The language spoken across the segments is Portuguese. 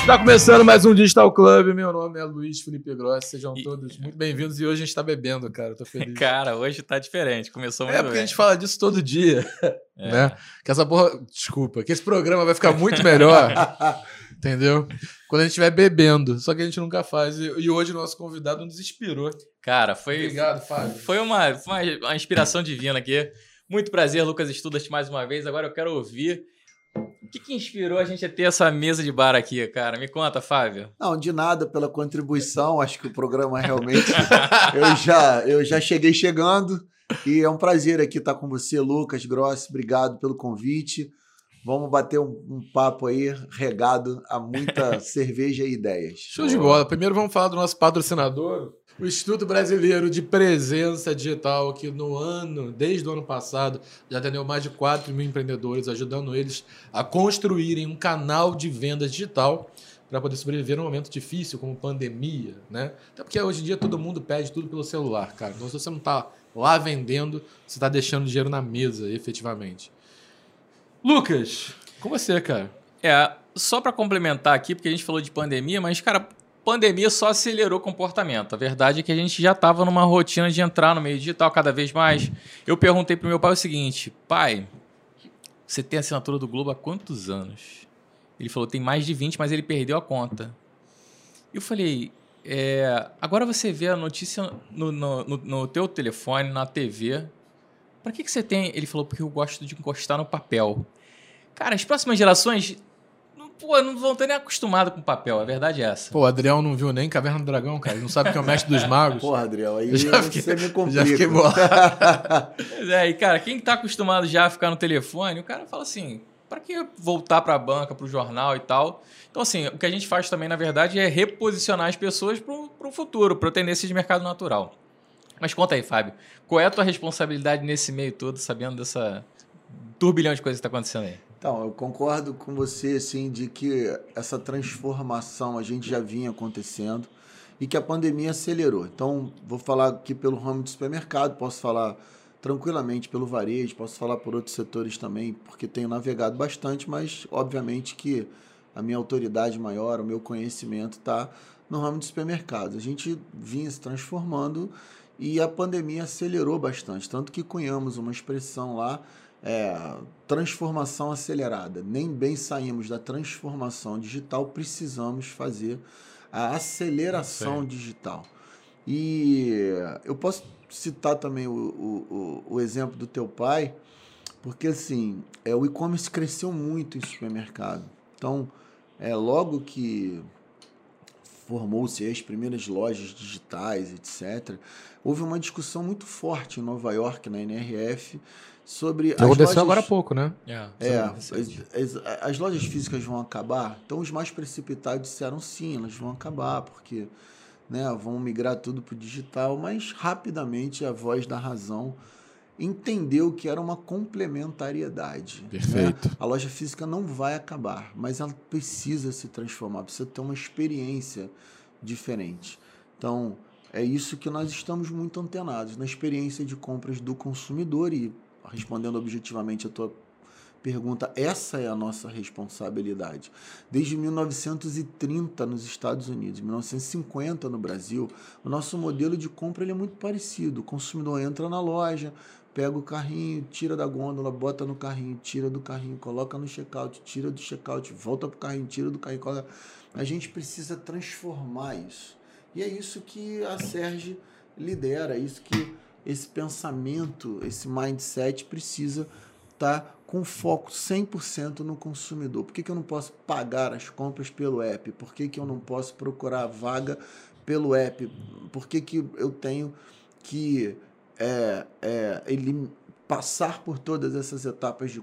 Está começando mais um Digital Club. Meu nome é Luiz Felipe Gross. Sejam todos muito bem-vindos. E hoje a gente está bebendo, cara. Tô feliz. Cara, hoje tá diferente. Começou muito É porque bem. a gente fala disso todo dia, É. né? Que essa porra. Desculpa, que esse programa vai ficar muito melhor, entendeu? Quando a gente estiver bebendo. Só que a gente nunca faz. E, e hoje o nosso convidado nos inspirou. Cara, foi, Obrigado, Fábio. foi, uma, uma, uma inspiração divina aqui. Muito prazer, Lucas Estudas, mais uma vez. Agora eu quero ouvir. O que, que inspirou a gente a ter essa mesa de bar aqui, cara? Me conta, Fábio. Não, de nada pela contribuição. Acho que o programa realmente. eu, já, eu já cheguei chegando. E é um prazer aqui estar com você, Lucas Gross. Obrigado pelo convite. Vamos bater um, um papo aí regado a muita cerveja e ideias. Show de bola. Primeiro vamos falar do nosso patrocinador, o Instituto Brasileiro de Presença Digital, que no ano, desde o ano passado, já atendeu mais de 4 mil empreendedores, ajudando eles a construírem um canal de vendas digital para poder sobreviver num momento difícil, como pandemia, né? Até porque hoje em dia todo mundo pede tudo pelo celular, cara. Então, se você não está lá vendendo, você está deixando dinheiro na mesa, efetivamente. Lucas, com você, cara. É, só pra complementar aqui, porque a gente falou de pandemia, mas, cara, pandemia só acelerou o comportamento. A verdade é que a gente já tava numa rotina de entrar no meio digital cada vez mais. Eu perguntei pro meu pai o seguinte: pai, você tem assinatura do Globo há quantos anos? Ele falou: tem mais de 20, mas ele perdeu a conta. Eu falei: é, agora você vê a notícia no, no, no, no teu telefone, na TV. Pra que, que você tem? Ele falou: porque eu gosto de encostar no papel. Cara, as próximas gerações pô, não vão ter nem acostumado com papel, a verdade é essa. Pô, o Adriel não viu nem Caverna do Dragão, cara. Ele não sabe que é o mestre dos magos. Porra, Adriel, aí já fiquei- você me complica. já fiquei bolado. É, e cara, quem tá acostumado já a ficar no telefone, o cara fala assim, pra que voltar pra banca, pro jornal e tal? Então, assim, o que a gente faz também, na verdade, é reposicionar as pessoas pro, pro futuro, pra tendência de mercado natural. Mas conta aí, Fábio, qual é a tua responsabilidade nesse meio todo, sabendo dessa turbilhão de coisas que tá acontecendo aí? Então, eu concordo com você, assim, de que essa transformação a gente já vinha acontecendo e que a pandemia acelerou. Então, vou falar aqui pelo ramo de supermercado, posso falar tranquilamente pelo varejo, posso falar por outros setores também, porque tenho navegado bastante, mas obviamente que a minha autoridade maior, o meu conhecimento está no ramo de supermercados. A gente vinha se transformando e a pandemia acelerou bastante, tanto que cunhamos uma expressão lá é, transformação acelerada. Nem bem saímos da transformação digital, precisamos fazer a aceleração digital. E eu posso citar também o, o, o, o exemplo do teu pai, porque assim, é, o e-commerce cresceu muito em supermercado. Então, é, logo que formou-se as primeiras lojas digitais, etc., houve uma discussão muito forte em Nova York, na NRF, sobre aconteceu lojas... agora há pouco, né? É, as, as- as lojas físicas vão acabar. Então os mais precipitados disseram sim, elas vão acabar, porque né, vão migrar tudo para o digital, mas rapidamente a voz da razão entendeu que era uma complementariedade. né? Perfeito. A loja física não vai acabar, mas ela precisa se transformar, precisa ter uma experiência diferente. Então, é isso que nós estamos muito antenados, na experiência de compras do consumidor e respondendo objetivamente a tua pergunta, essa é a nossa responsabilidade. Desde 1930 nos Estados Unidos, 1950 no Brasil, o nosso modelo de compra ele é muito parecido. O consumidor entra na loja, pega o carrinho, tira da gôndola, bota no carrinho, tira do carrinho, coloca no checkout, tira do checkout, volta pro carrinho, tira do carrinho. coloca- A gente precisa transformar isso. E é isso que a Serge lidera, é isso que esse pensamento, esse mindset precisa estar com foco 100% no consumidor. Por que, que eu não posso pagar as compras pelo app? Por que, que eu não posso procurar a vaga pelo app? Por que, que eu tenho que é, é, elim- passar por todas essas etapas de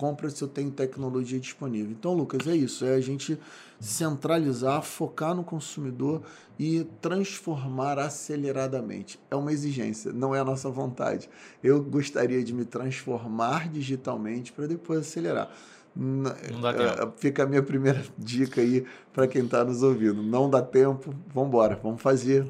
compra se eu tenho tecnologia disponível? Então, Lucas, é isso. É a gente centralizar, focar no consumidor e transformar aceleradamente. É uma exigência, não é a nossa vontade. Eu gostaria de me transformar digitalmente para depois acelerar. Não dá tempo. Fica a minha primeira dica aí para quem está nos ouvindo. Não dá tempo, vamos embora, vamos fazer.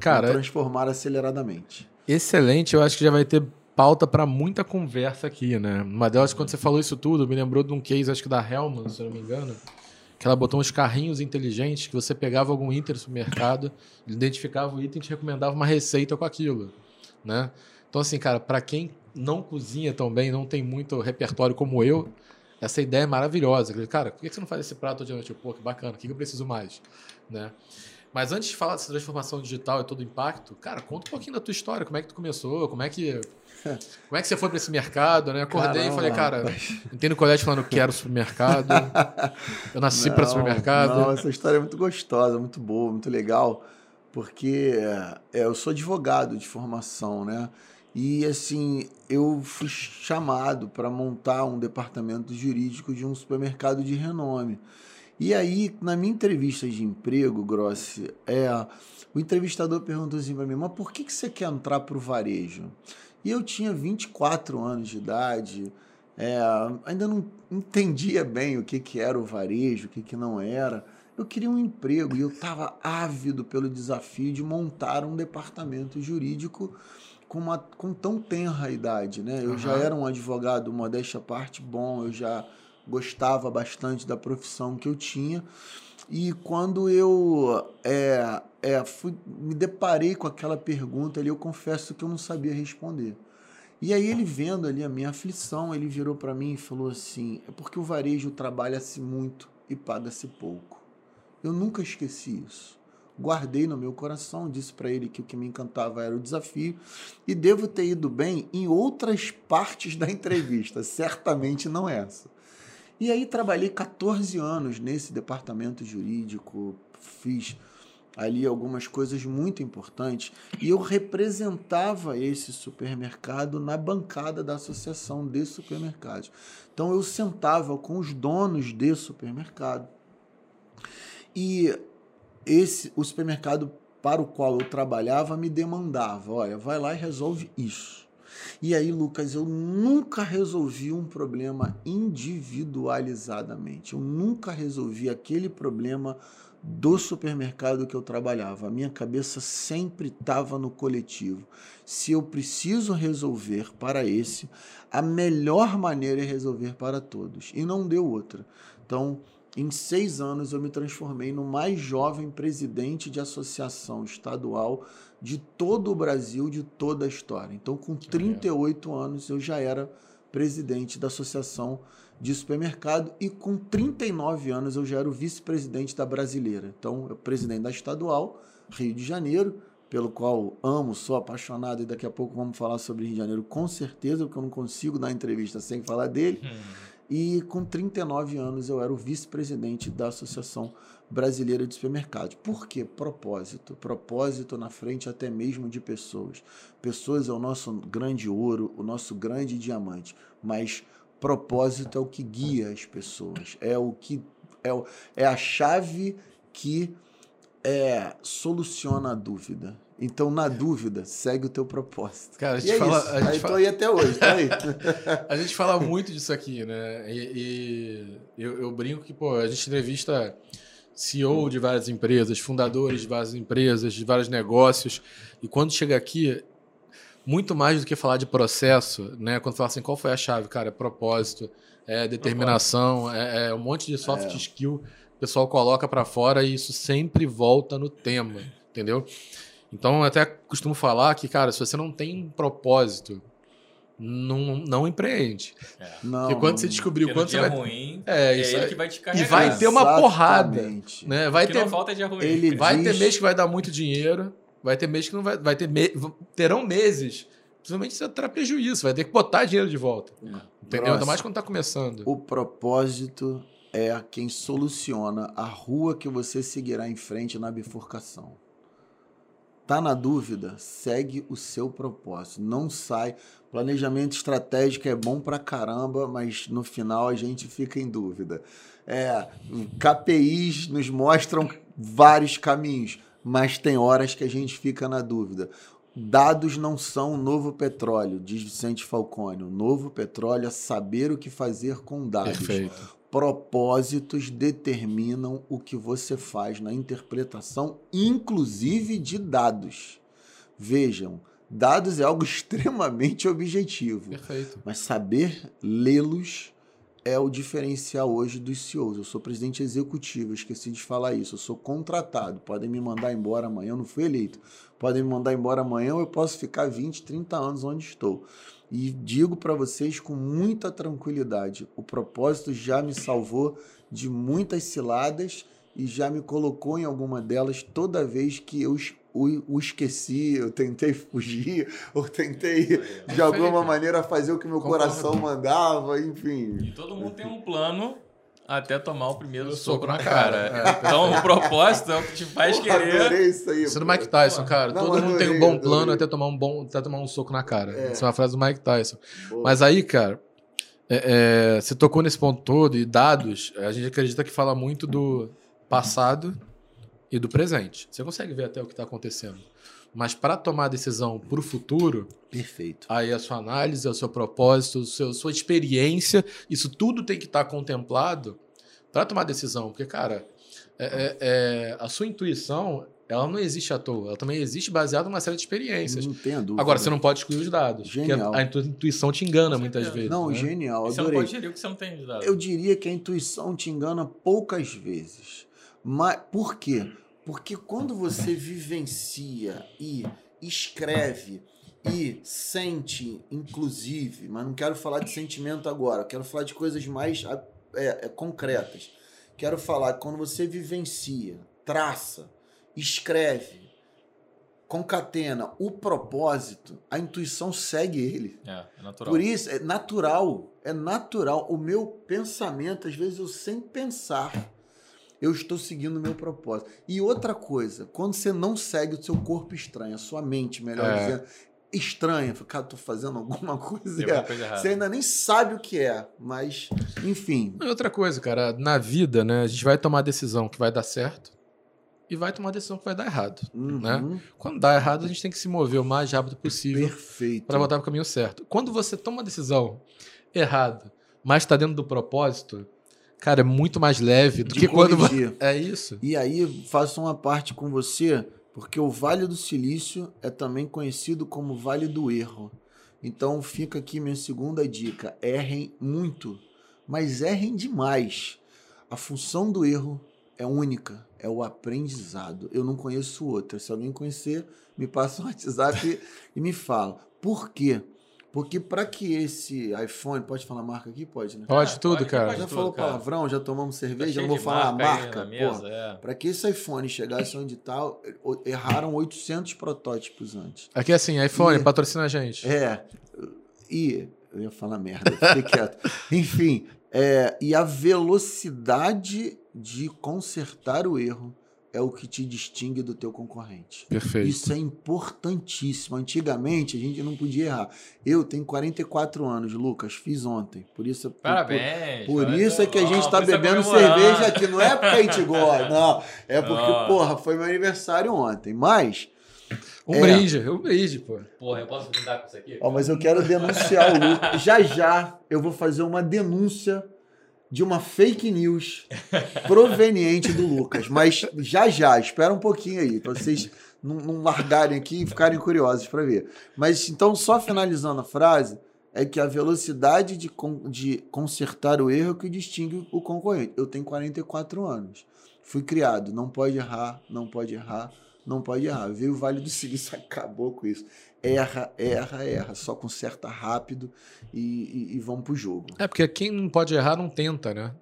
Cara, transformar aceleradamente. excelente. Eu acho que já vai ter pauta para muita conversa aqui, né? Uma delas, quando você falou isso tudo, me lembrou de um case, acho que da Hellman, se eu não me engano, que ela botou uns carrinhos inteligentes que você pegava algum item no supermercado, identificava o item e te recomendava uma receita com aquilo, né? Então, assim, cara, para quem não cozinha tão bem, não tem muito repertório como eu, essa ideia é maravilhosa. Cara, por que você não faz esse prato de noite? Pô, que bacana, o que eu preciso mais? Né? Mas antes de falar dessa transformação digital e todo o impacto, cara, conta um pouquinho da tua história, como é que tu começou, como é que como é que você foi para esse mercado, né? Acordei Caramba, e falei, cara, entendo o colégio falando quero supermercado. Eu nasci para supermercado. Não, essa história é muito gostosa, muito boa, muito legal, porque é, eu sou advogado de formação, né? E assim, eu fui chamado para montar um departamento jurídico de um supermercado de renome. E aí, na minha entrevista de emprego, Grossi, é, o entrevistador perguntou assim para mim: Mas por que, que você quer entrar para o varejo? E eu tinha 24 anos de idade, é, ainda não entendia bem o que, que era o varejo, o que, que não era. Eu queria um emprego e eu estava ávido pelo desafio de montar um departamento jurídico com, uma, com tão tenra idade, né? Eu uhum. já era um advogado, modéstia à parte, bom, eu já gostava bastante da profissão que eu tinha. E quando eu é, é, fui, me deparei com aquela pergunta ali, eu confesso que eu não sabia responder. E aí ele vendo ali a minha aflição, ele virou para mim e falou assim: é porque o varejo trabalha-se muito e paga-se pouco. Eu nunca esqueci isso guardei no meu coração, disse para ele que o que me encantava era o desafio e devo ter ido bem em outras partes da entrevista, certamente não essa. E aí trabalhei 14 anos nesse departamento jurídico, fiz ali algumas coisas muito importantes e eu representava esse supermercado na bancada da associação de supermercados. Então eu sentava com os donos de supermercado e esse o supermercado para o qual eu trabalhava me demandava, olha, vai lá e resolve isso. E aí, Lucas, eu nunca resolvi um problema individualizadamente. Eu nunca resolvi aquele problema do supermercado que eu trabalhava. A minha cabeça sempre estava no coletivo. Se eu preciso resolver para esse, a melhor maneira é resolver para todos. E não deu outra. Então, em seis anos, eu me transformei no mais jovem presidente de associação estadual de todo o Brasil, de toda a história. Então, com 38 anos, eu já era presidente da Associação de Supermercado e com 39 anos eu já era o vice-presidente da Brasileira. Então, eu presidente da estadual, Rio de Janeiro, pelo qual amo, sou apaixonado e daqui a pouco vamos falar sobre Rio de Janeiro com certeza, porque eu não consigo dar entrevista sem falar dele. Hum. E com 39 anos eu era o vice-presidente da Associação Brasileira de Supermercados. Por quê? Propósito. Propósito na frente até mesmo de pessoas. Pessoas é o nosso grande ouro, o nosso grande diamante. Mas propósito é o que guia as pessoas. É o que é, o, é a chave que é, soluciona a dúvida. Então, na dúvida, segue o teu propósito. Cara, a gente e é fala. Isso. A gente aí fala... tô aí até hoje, tá aí. a gente fala muito disso aqui, né? E, e eu, eu, brinco que, pô, a gente entrevista CEO de várias empresas, fundadores de várias empresas, de vários negócios. E quando chega aqui, muito mais do que falar de processo, né? Quando fala assim, qual foi a chave? Cara, é propósito, é determinação, é, é um monte de soft é. skill o pessoal coloca para fora e isso sempre volta no tema, entendeu? Então, eu até costumo falar que, cara, se você não tem um propósito, não, não empreende. É. Não, Porque quando você descobriu quando você vai. ruim, é, é isso é ele que vai te carregar. E vai ter uma Exatamente. porrada. Né? Vai ter, não falta dia ruim. Ele vai diz... ter mês que vai dar muito dinheiro, vai ter mês que não vai. Vai ter me... Terão meses. Principalmente você terá prejuízo, vai ter que botar dinheiro de volta. É. Entendeu? Ainda mais quando está começando. O propósito é quem soluciona a rua que você seguirá em frente na bifurcação. Tá na dúvida? Segue o seu propósito. Não sai. Planejamento estratégico é bom pra caramba, mas no final a gente fica em dúvida. É, KPIs nos mostram vários caminhos, mas tem horas que a gente fica na dúvida. Dados não são o novo petróleo, diz Vicente Falcone. O novo petróleo é saber o que fazer com dados. Perfeito. Propósitos determinam o que você faz na interpretação, inclusive de dados. Vejam, Dados é algo extremamente objetivo. Perfeito. Mas saber lê-los é o diferencial hoje dos CEOs. Eu sou presidente executivo, esqueci de falar isso. Eu sou contratado. Podem me mandar embora amanhã, eu não fui eleito. Podem me mandar embora amanhã, ou eu posso ficar 20, 30 anos onde estou. E digo para vocês com muita tranquilidade: o propósito já me salvou de muitas ciladas e já me colocou em alguma delas toda vez que eu o, o esqueci, eu tentei fugir, ou tentei de alguma maneira fazer o que meu Concordo. coração mandava, enfim. E todo mundo tem um plano até tomar o primeiro soco, soco na cara. cara. Então o propósito é o que te faz Pô, querer. Adorei isso aí. Isso é do. Mike Tyson, cara. Não, Todo mundo tem um bom adorei. plano até tomar um bom, até tomar um soco na cara. É. Isso é uma frase do Mike Tyson. Boa. Mas aí, cara, é, é, você tocou nesse ponto todo e dados, a gente acredita que fala muito do passado e do presente. Você consegue ver até o que está acontecendo. Mas para tomar a decisão para o futuro, Perfeito. aí a sua análise, o seu propósito, o seu, sua experiência, isso tudo tem que estar contemplado para tomar decisão. Porque, cara, é- é- é, a sua intuição, ela não existe à toa. Ela também existe baseada numa série de experiências. Não tenha dúvida. Agora, você não pode excluir os dados. Genial. Porque a, a intu- intuição te engana muitas certeza. vezes. Não, né? genial, E você não adorei. pode gerir o que você não tem de dado. Eu diria que a intuição te engana poucas vezes. Mas por quê? Porque quando você vivencia e escreve e sente, inclusive, mas não quero falar de sentimento agora, quero falar de coisas mais é, é, concretas. Quero falar que quando você vivencia, traça, escreve, concatena o propósito, a intuição segue ele. É, é natural. Por isso, é natural. É natural. O meu pensamento, às vezes, eu sem pensar, eu estou seguindo o meu propósito. E outra coisa, quando você não segue o seu corpo estranho, a sua mente, melhor É. dizendo, estranha, cara, tô fazendo alguma coisa. Coisa. Você ainda nem sabe o que é, mas, enfim. E outra coisa, cara, na vida, né, a gente vai tomar decisão que vai dar certo e vai tomar decisão que vai dar errado. Né? Uhum, Quando dá errado, a gente tem que se mover o mais rápido possível Perfeito. para voltar para o caminho certo. Quando você toma uma decisão errada, mas está dentro do propósito, cara, é muito mais leve do De que quando. corrigir. É isso. E aí, faço uma parte com você, porque o Vale do Silício é também conhecido como Vale do Erro. Então, fica aqui minha segunda dica: errem muito, mas errem demais. A função do erro é única, é o aprendizado. Eu não conheço outra. Se alguém conhecer, me passa um WhatsApp e me fala. Por quê? Porque para que esse iPhone, pode falar marca aqui? Pode, né? Pode Ah, tudo, pode, cara. pode Já tudo, falou cara. palavrão, já tomamos Tá cerveja, já não vou falar a marca aí marca. é. Para que esse iPhone chegasse onde tal, erraram 800 protótipos antes. Aqui é assim, iPhone, E- patrocina a gente. É. E eu ia falar merda, fiquei quieto. Enfim, é, e a velocidade de consertar o erro é o que te distingue do teu concorrente. Perfeito. Isso é importantíssimo. Antigamente a gente não podia errar. Eu tenho 44 anos, Lucas, fiz ontem. Por isso por- Parabéns. por parabéns. isso é que a gente tá por isso é bebendo cerveja aqui. Não é porque a gente gosta, não. É porque, Ó. porra, foi meu aniversário ontem. Mas, Um É. brinde, um brinde, pô. Porra, eu posso brindar com isso aqui? ó, mas eu quero denunciar o Lucas. Já já eu vou fazer uma denúncia de uma fake news proveniente do Lucas. Mas já já, espera um pouquinho aí, pra vocês não, não largarem aqui e ficarem curiosos para ver. Mas então, só finalizando a frase, é que a velocidade de, de consertar o erro é que distingue o concorrente. Eu tenho 44 anos. Fui criado, não pode errar, não pode errar, não pode errar. Veio o Vale do Silício, acabou com isso. Erra, erra, erra. Só conserta rápido e, e, e vamos pro jogo. É porque quem não pode errar não tenta, né?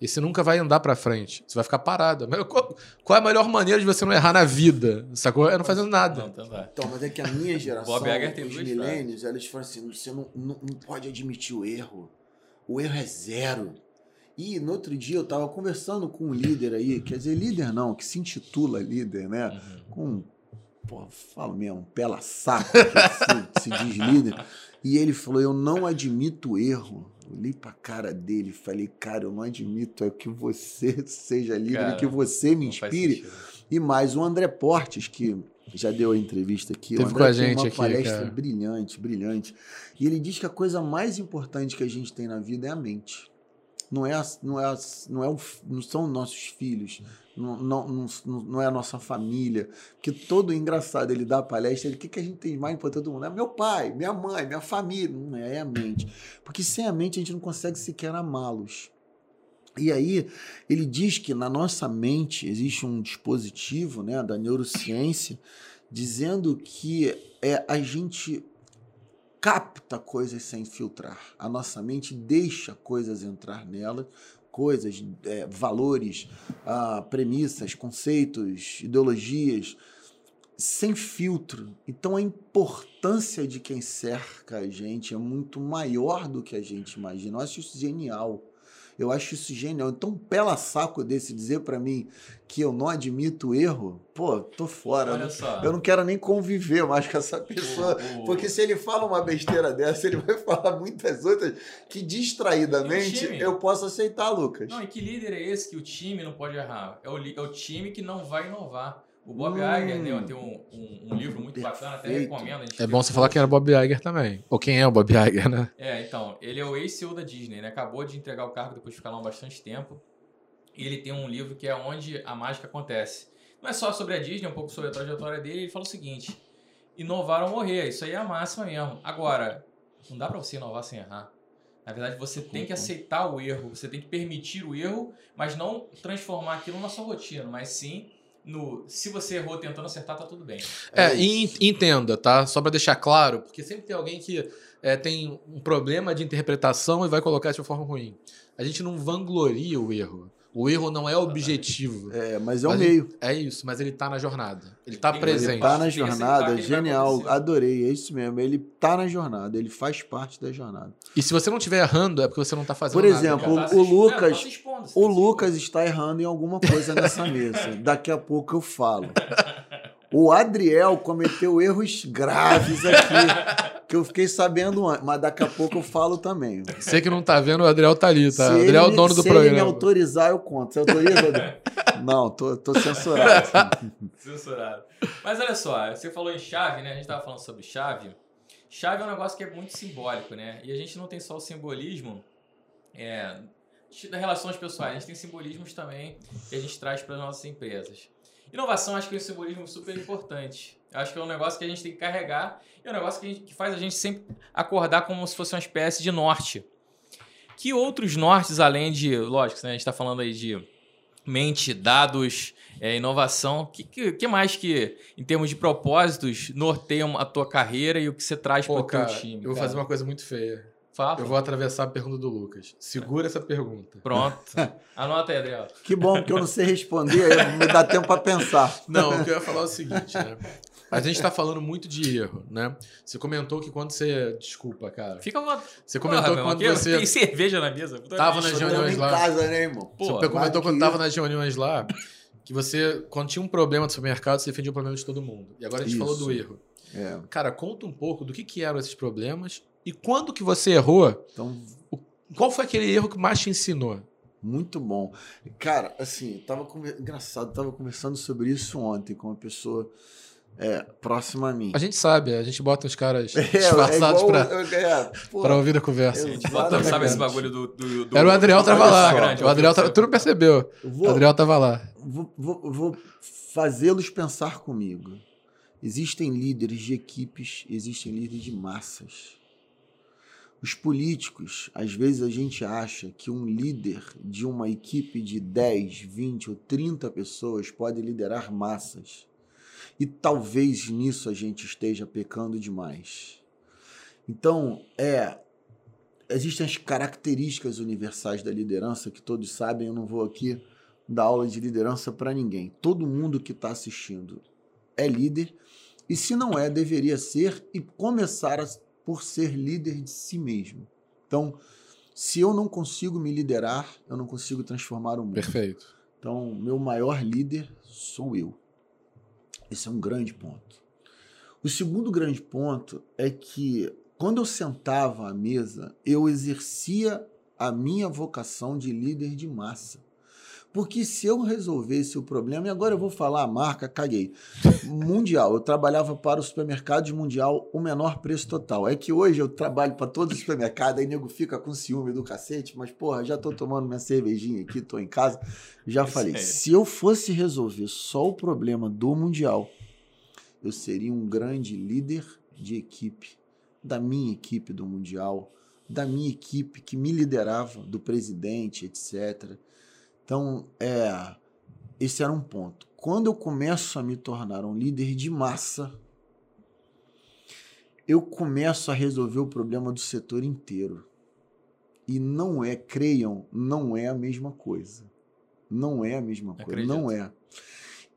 E você nunca vai andar pra frente. Você vai ficar parado. Mas Qual, qual é a melhor maneira de você não errar na vida? Sacou? É não fazendo nada. Não, então. Então, mas é que a minha geração, Bob Iger tem os milênios, eles falam assim, você não, não, não pode admitir o erro. O erro é zero. E no outro dia eu tava conversando com um líder aí, quer dizer, líder não, que se intitula líder, né? Uhum. Com, pô, falo mesmo, pela saco, que se, se diz líder. E ele falou, eu não admito erro. Olhei pra cara dele e falei, cara, eu não admito é que você seja líder Cara, e que você me inspire. E mais o André Portes, que já deu a entrevista aqui. Teve com a tem gente uma aqui, palestra cara. brilhante, brilhante. E ele diz que a coisa mais importante que a gente tem na vida é a mente. não é, não é, não é não são nossos filhos, não, não, não, é a nossa família. Porque todo engraçado ele dá a palestra, ele, o que, que a gente tem mais importante do mundo? É meu pai, minha mãe, minha família. Não é, é a mente. Porque sem a mente a gente não consegue sequer amá-los. E aí ele diz que na nossa mente existe um dispositivo né, da neurociência dizendo que é, a gente capta coisas sem filtrar. A nossa mente deixa coisas entrar nela, coisas, é, valores, ah, premissas, conceitos, ideologias, sem filtro. Então a importância de quem cerca a gente é muito maior do que a gente imagina. Eu acho isso genial. Eu acho isso genial. Então, um pela saco desse dizer para mim que eu não admito erro, pô, tô fora. Olha né? só. Eu não quero nem conviver mais com essa pessoa. O- o- Porque se ele fala uma besteira dessa, ele vai falar muitas outras que distraidamente time? eu posso aceitar, Lucas. Não, e que líder é esse que o time não pode errar? É o, é o time que não vai inovar. O Bob Hum. Iger né, tem um, um- um livro muito bacana, até Perfeito. recomendo. É bom você falar quem era Bob Iger também. Ou quem é o Bob Iger, né? É, então, ele é o ex-CEO da Disney, né? Acabou de entregar o cargo depois de ficar lá um bastante tempo. E ele tem um livro que é Onde a Mágica Acontece. Não é só sobre a Disney, é um pouco sobre a trajetória dele. Ele fala o seguinte: inovar ou morrer. Isso aí é a máxima mesmo. Agora, não dá pra você inovar sem errar. Na verdade, você tem que aceitar o erro, você tem que permitir o erro, mas não transformar aquilo na sua rotina, mas sim no. Se você errou tentando acertar, tá tudo bem. É, e en- entenda, tá? Só pra deixar claro, porque sempre tem alguém que é, tem um problema de interpretação e vai colocar de uma forma ruim. A gente não vangloria o erro. O erro não é objetivo. É, mas é o Mas meio. É isso, mas ele tá na jornada. Ele tá Tem que- presente. Ele tá na aceitar jornada, ele genial, adorei, é isso mesmo. Ele tá na jornada, ele faz parte da jornada. E se você não estiver errando, é porque você não tá fazendo Por nada. exemplo, Já tá se o Lucas- não, tá expondo, O Lucas está errando em alguma coisa nessa mesa. Daqui a pouco eu falo. O Adriel cometeu erros graves aqui, que eu fiquei sabendo antes, mas daqui a pouco eu falo também. Você que não tá vendo, o Adriel tá ali, tá? Se o ele Adriel é o dono do se ele me programa. autorizar, eu conto. Você autoriza, Adriel? Não, tô, tô censurado. Censurado. Mas olha só, você falou em chave, né? A gente tava falando sobre chave. Chave é um negócio que é muito simbólico, né? E a gente não tem só o simbolismo é, das relações pessoais, a gente tem simbolismos também que a gente traz para as nossas empresas. Inovação acho que é um simbolismo super importante. Acho que é um negócio que a gente tem que carregar é um negócio que, a gente- que faz a gente sempre acordar como se fosse uma espécie de norte. Que outros nortes, além de, lógico, né, a gente está falando aí de mente, dados, é, inovação, que, que, que mais que, em termos de propósitos, norteiam a tua carreira e o que você traz para o teu time? eu vou cara? fazer uma coisa muito feia. Fala. Eu vou atravessar a pergunta do Lucas. Segura essa pergunta. Pronto. Anota aí, Adriel. Que bom, porque eu não sei responder, me dá tempo para pensar. Não, o que eu ia falar é o seguinte, né? A gente tá falando muito de erro, né? Você comentou que quando você. Desculpa, cara. Fica uma. Você comentou que quando você. Tem cerveja na mesa. Puta Tava bicho. nas Tô reuniões em lá. casa, né, irmão? Pô, Você comentou do quando que tava nas reuniões lá que você, quando tinha um problema no supermercado, você defendia o problema de todo mundo. E agora a gente Isso. falou do erro. É, Cara, conta um pouco do que, que eram esses problemas e quando que você errou. então Qual foi aquele erro que mais te ensinou? Muito bom. Cara, assim, tava engraçado, tava conversando sobre isso ontem com uma pessoa é, próxima a mim. A gente sabe, a gente bota os caras É, disfarçados igual- pra, é, pra ouvir a conversa. eu- A gente bota, sabe esse bagulho do. do, do Era o Adriel do tava lá. Instagram, O Adriel tava, tu não percebeu. eu O vou, Adriel tava lá. vou, vou, vou fazê-los pensar comigo. Existem líderes de equipes, existem líderes de massas. Os políticos, às vezes a gente acha que um líder de uma equipe de 10, 20 ou 30 pessoas pode liderar massas. E talvez nisso a gente esteja pecando demais. Então, é existem as características universais da liderança que todos sabem, eu não vou aqui dar aula de liderança para ninguém. Todo mundo que está assistindo é líder e se não é, deveria ser e começar a- por ser líder de si mesmo. Então, se eu não consigo me liderar, eu não consigo transformar o mundo. Perfeito. Então, meu maior líder sou eu. Esse é um grande ponto. O segundo grande ponto é que quando eu sentava à mesa, eu exercia a minha vocação de líder de massa. Porque se eu resolvesse o problema, e agora eu vou falar a marca, caguei. Mundial, eu trabalhava para o supermercado mundial, o menor preço total. É que hoje eu trabalho para todos os supermercados, aí nego fica com ciúme do cacete, mas porra, já tô tomando minha cervejinha aqui, tô em casa. Já falei, se eu fosse resolver só o problema do mundial, eu seria um grande líder de equipe, da minha equipe do mundial, da minha equipe que me liderava, do presidente, etc. Então, é, esse era um ponto. Quando eu começo a me tornar um líder de massa, eu começo a resolver o problema do setor inteiro. E não é, creiam, não é a mesma coisa. Não é a mesma coisa, Acredito. não é.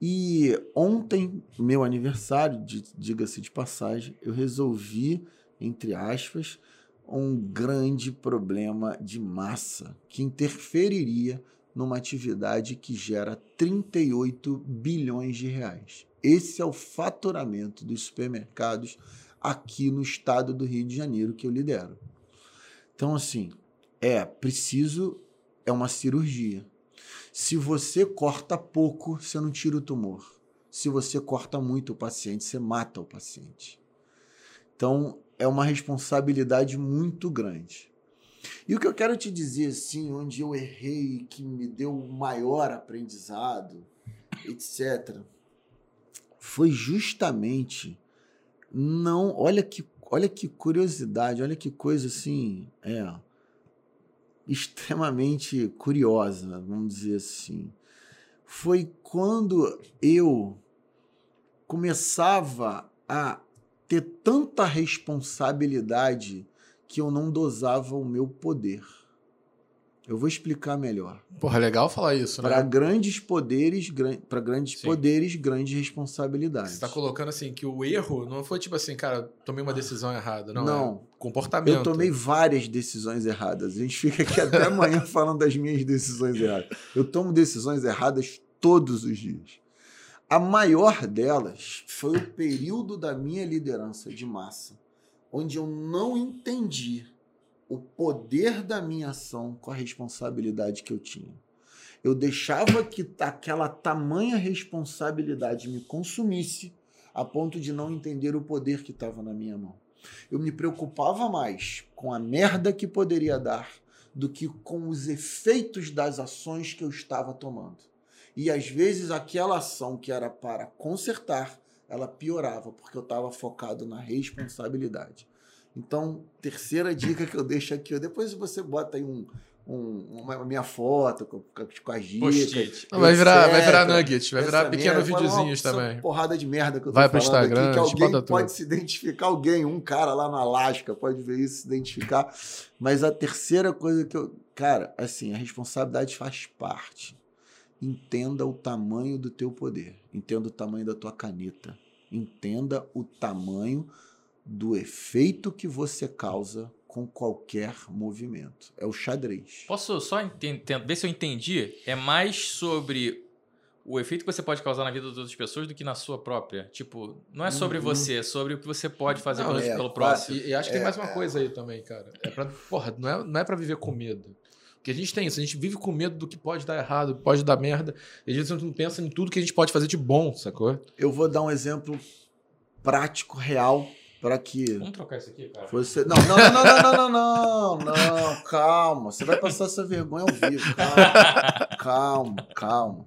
E ontem, meu aniversário, diga-se de passagem, eu resolvi, entre aspas, um grande problema de massa que interferiria numa atividade que gera 38 bilhões de reais. Esse é o faturamento dos supermercados aqui no estado do Rio de Janeiro que eu lidero. Então, assim, é preciso, é uma cirurgia. Se você corta pouco, você não tira o tumor. Se você corta muito o paciente, você mata o paciente. Então, é uma responsabilidade muito grande. E o que eu quero te dizer, assim, onde eu errei, que me deu o maior aprendizado, etc., foi justamente não. Olha que, olha que curiosidade, olha que coisa assim, é extremamente curiosa, vamos dizer assim. Foi quando eu começava a ter tanta responsabilidade que eu não dosava o meu poder. Eu vou explicar melhor. Porra, legal falar isso, né? Para grandes poderes, para grandes Sim. poderes, grandes responsabilidades. Você está colocando assim que o erro não foi tipo assim, cara, tomei uma decisão errada, não. É não. É comportamento. Eu tomei várias decisões erradas. A gente fica aqui até amanhã falando das minhas decisões erradas. Eu tomo decisões erradas todos os dias. A maior delas foi o período da minha liderança de massa, onde eu não entendi o poder da minha ação com a responsabilidade que eu tinha. Eu deixava que aquela tamanha responsabilidade me consumisse a ponto de não entender o poder que estava na minha mão. Eu me preocupava mais com a merda que poderia dar do que com os efeitos das ações que eu estava tomando. E às vezes aquela ação que era para consertar, ela piorava, porque eu estava focado na responsabilidade. Então, terceira dica que eu deixo aqui, depois você bota aí um, um, uma minha foto com, com as dicas. vai virar, vai virar nuggets, vai virar pequenos videozinhos também. Porrada de merda que eu tô vai pro Instagram, aqui, que alguém pode se identificar, alguém, um cara lá no Alasca pode ver isso, se identificar. Mas a terceira coisa que eu. Cara, assim, a responsabilidade faz parte entenda o tamanho do teu poder, entenda o tamanho da tua caneta, entenda o tamanho do efeito que você causa com qualquer movimento. É o xadrez. Posso só ver se eu entendi? É mais sobre o efeito que você pode causar na vida das outras pessoas do que na sua própria. Tipo, não é sobre uhum. você, é sobre o que você pode fazer não, pelo, é, pelo próximo. E, e acho que é, tem mais uma coisa aí também, cara. É pra, porra, não é, não é pra viver com medo. Porque a gente tem isso, a gente vive com medo do que pode dar errado, pode dar merda. E a gente não pensa em tudo que a gente pode fazer de bom, sacou? Eu vou dar um exemplo prático, real, para que. Vamos trocar isso aqui, cara. Você... Não, não, não, não, não, não, não, não, calma. Você vai passar essa vergonha ao vivo. Calma, calma, calma.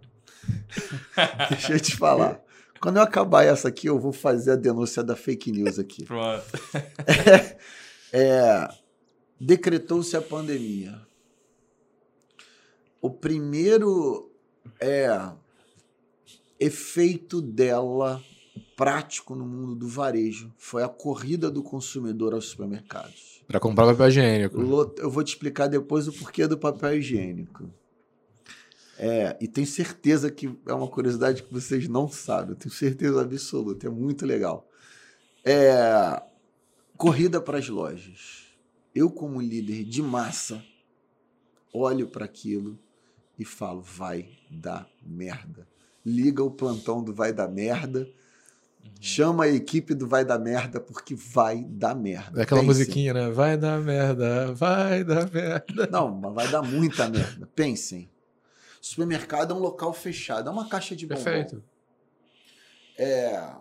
Deixa eu te falar. Quando eu acabar essa aqui, eu vou fazer a denúncia da fake news aqui. Pronto. É, é, Decretou-se a pandemia o primeiro é, efeito dela prático no mundo do varejo foi a corrida do consumidor aos supermercados. Para comprar papel higiênico. Eu vou te explicar depois o porquê do papel higiênico. É, e tenho certeza que é uma curiosidade que vocês não sabem, eu tenho certeza absoluta, é muito legal. É, corrida para as lojas. Eu, como líder de massa, olho para aquilo e falo: vai dar merda. Liga o plantão do vai dar merda. Uhum. Chama a equipe do vai dar merda, porque vai dar merda. É aquela Pensem. musiquinha, né? Vai dar merda, vai dar merda. Não, mas vai dar muita merda. Pensem. Supermercado é um local fechado, é uma caixa de bombom. Perfeito. É,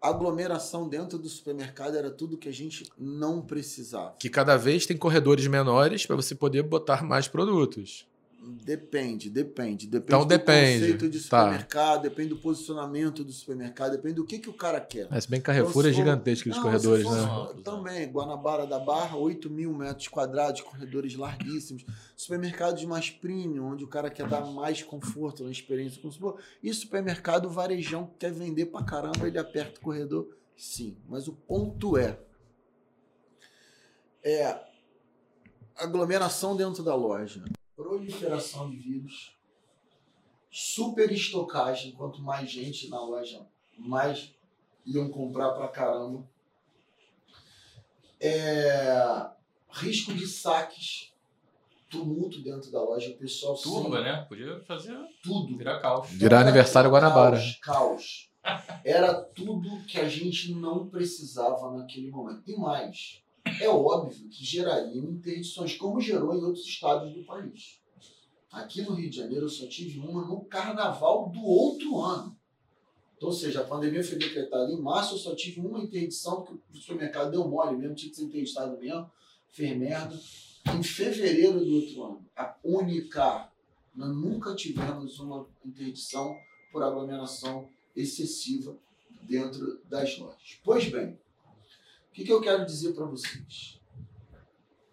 aglomeração dentro do supermercado era tudo que a gente não precisava. Que cada vez tem corredores menores para você poder botar mais produtos. Depende, depende. Depende Então do depende, conceito de tá. supermercado, depende do posicionamento do supermercado, depende do que, que o cara quer. Mas bem Carrefour é Então, for- gigantesco os Não, corredores, for- né? Também, Guanabara da Barra, 8 mil metros quadrados, corredores larguíssimos. Supermercados mais premium, onde o cara quer dar mais conforto na experiência do consumidor. E supermercado varejão que quer vender pra caramba, ele aperta o corredor. Sim, mas o ponto é, é aglomeração dentro da loja, proliferação de vírus, super estocagem, quanto mais gente na loja, mais iam comprar pra caramba. É, risco de saques, tumulto dentro da loja, o pessoal Turba, né? Podia fazer tudo. virar caos. Virar aniversário Guanabara. Caos, caos. Era tudo que a gente não precisava naquele momento. E mais, é óbvio que geraria interdições, como gerou em outros estados do país. Aqui no Rio de Janeiro eu só tive uma no carnaval do outro ano. Então, ou seja, a pandemia foi decretada em março, eu só tive uma interdição, porque o supermercado deu mole mesmo, tinha que ser interditado mesmo, fez merda. Em fevereiro do outro ano, a única, nós nunca tivemos uma interdição por aglomeração excessiva dentro das lojas. Pois bem, que, que eu quero dizer para vocês?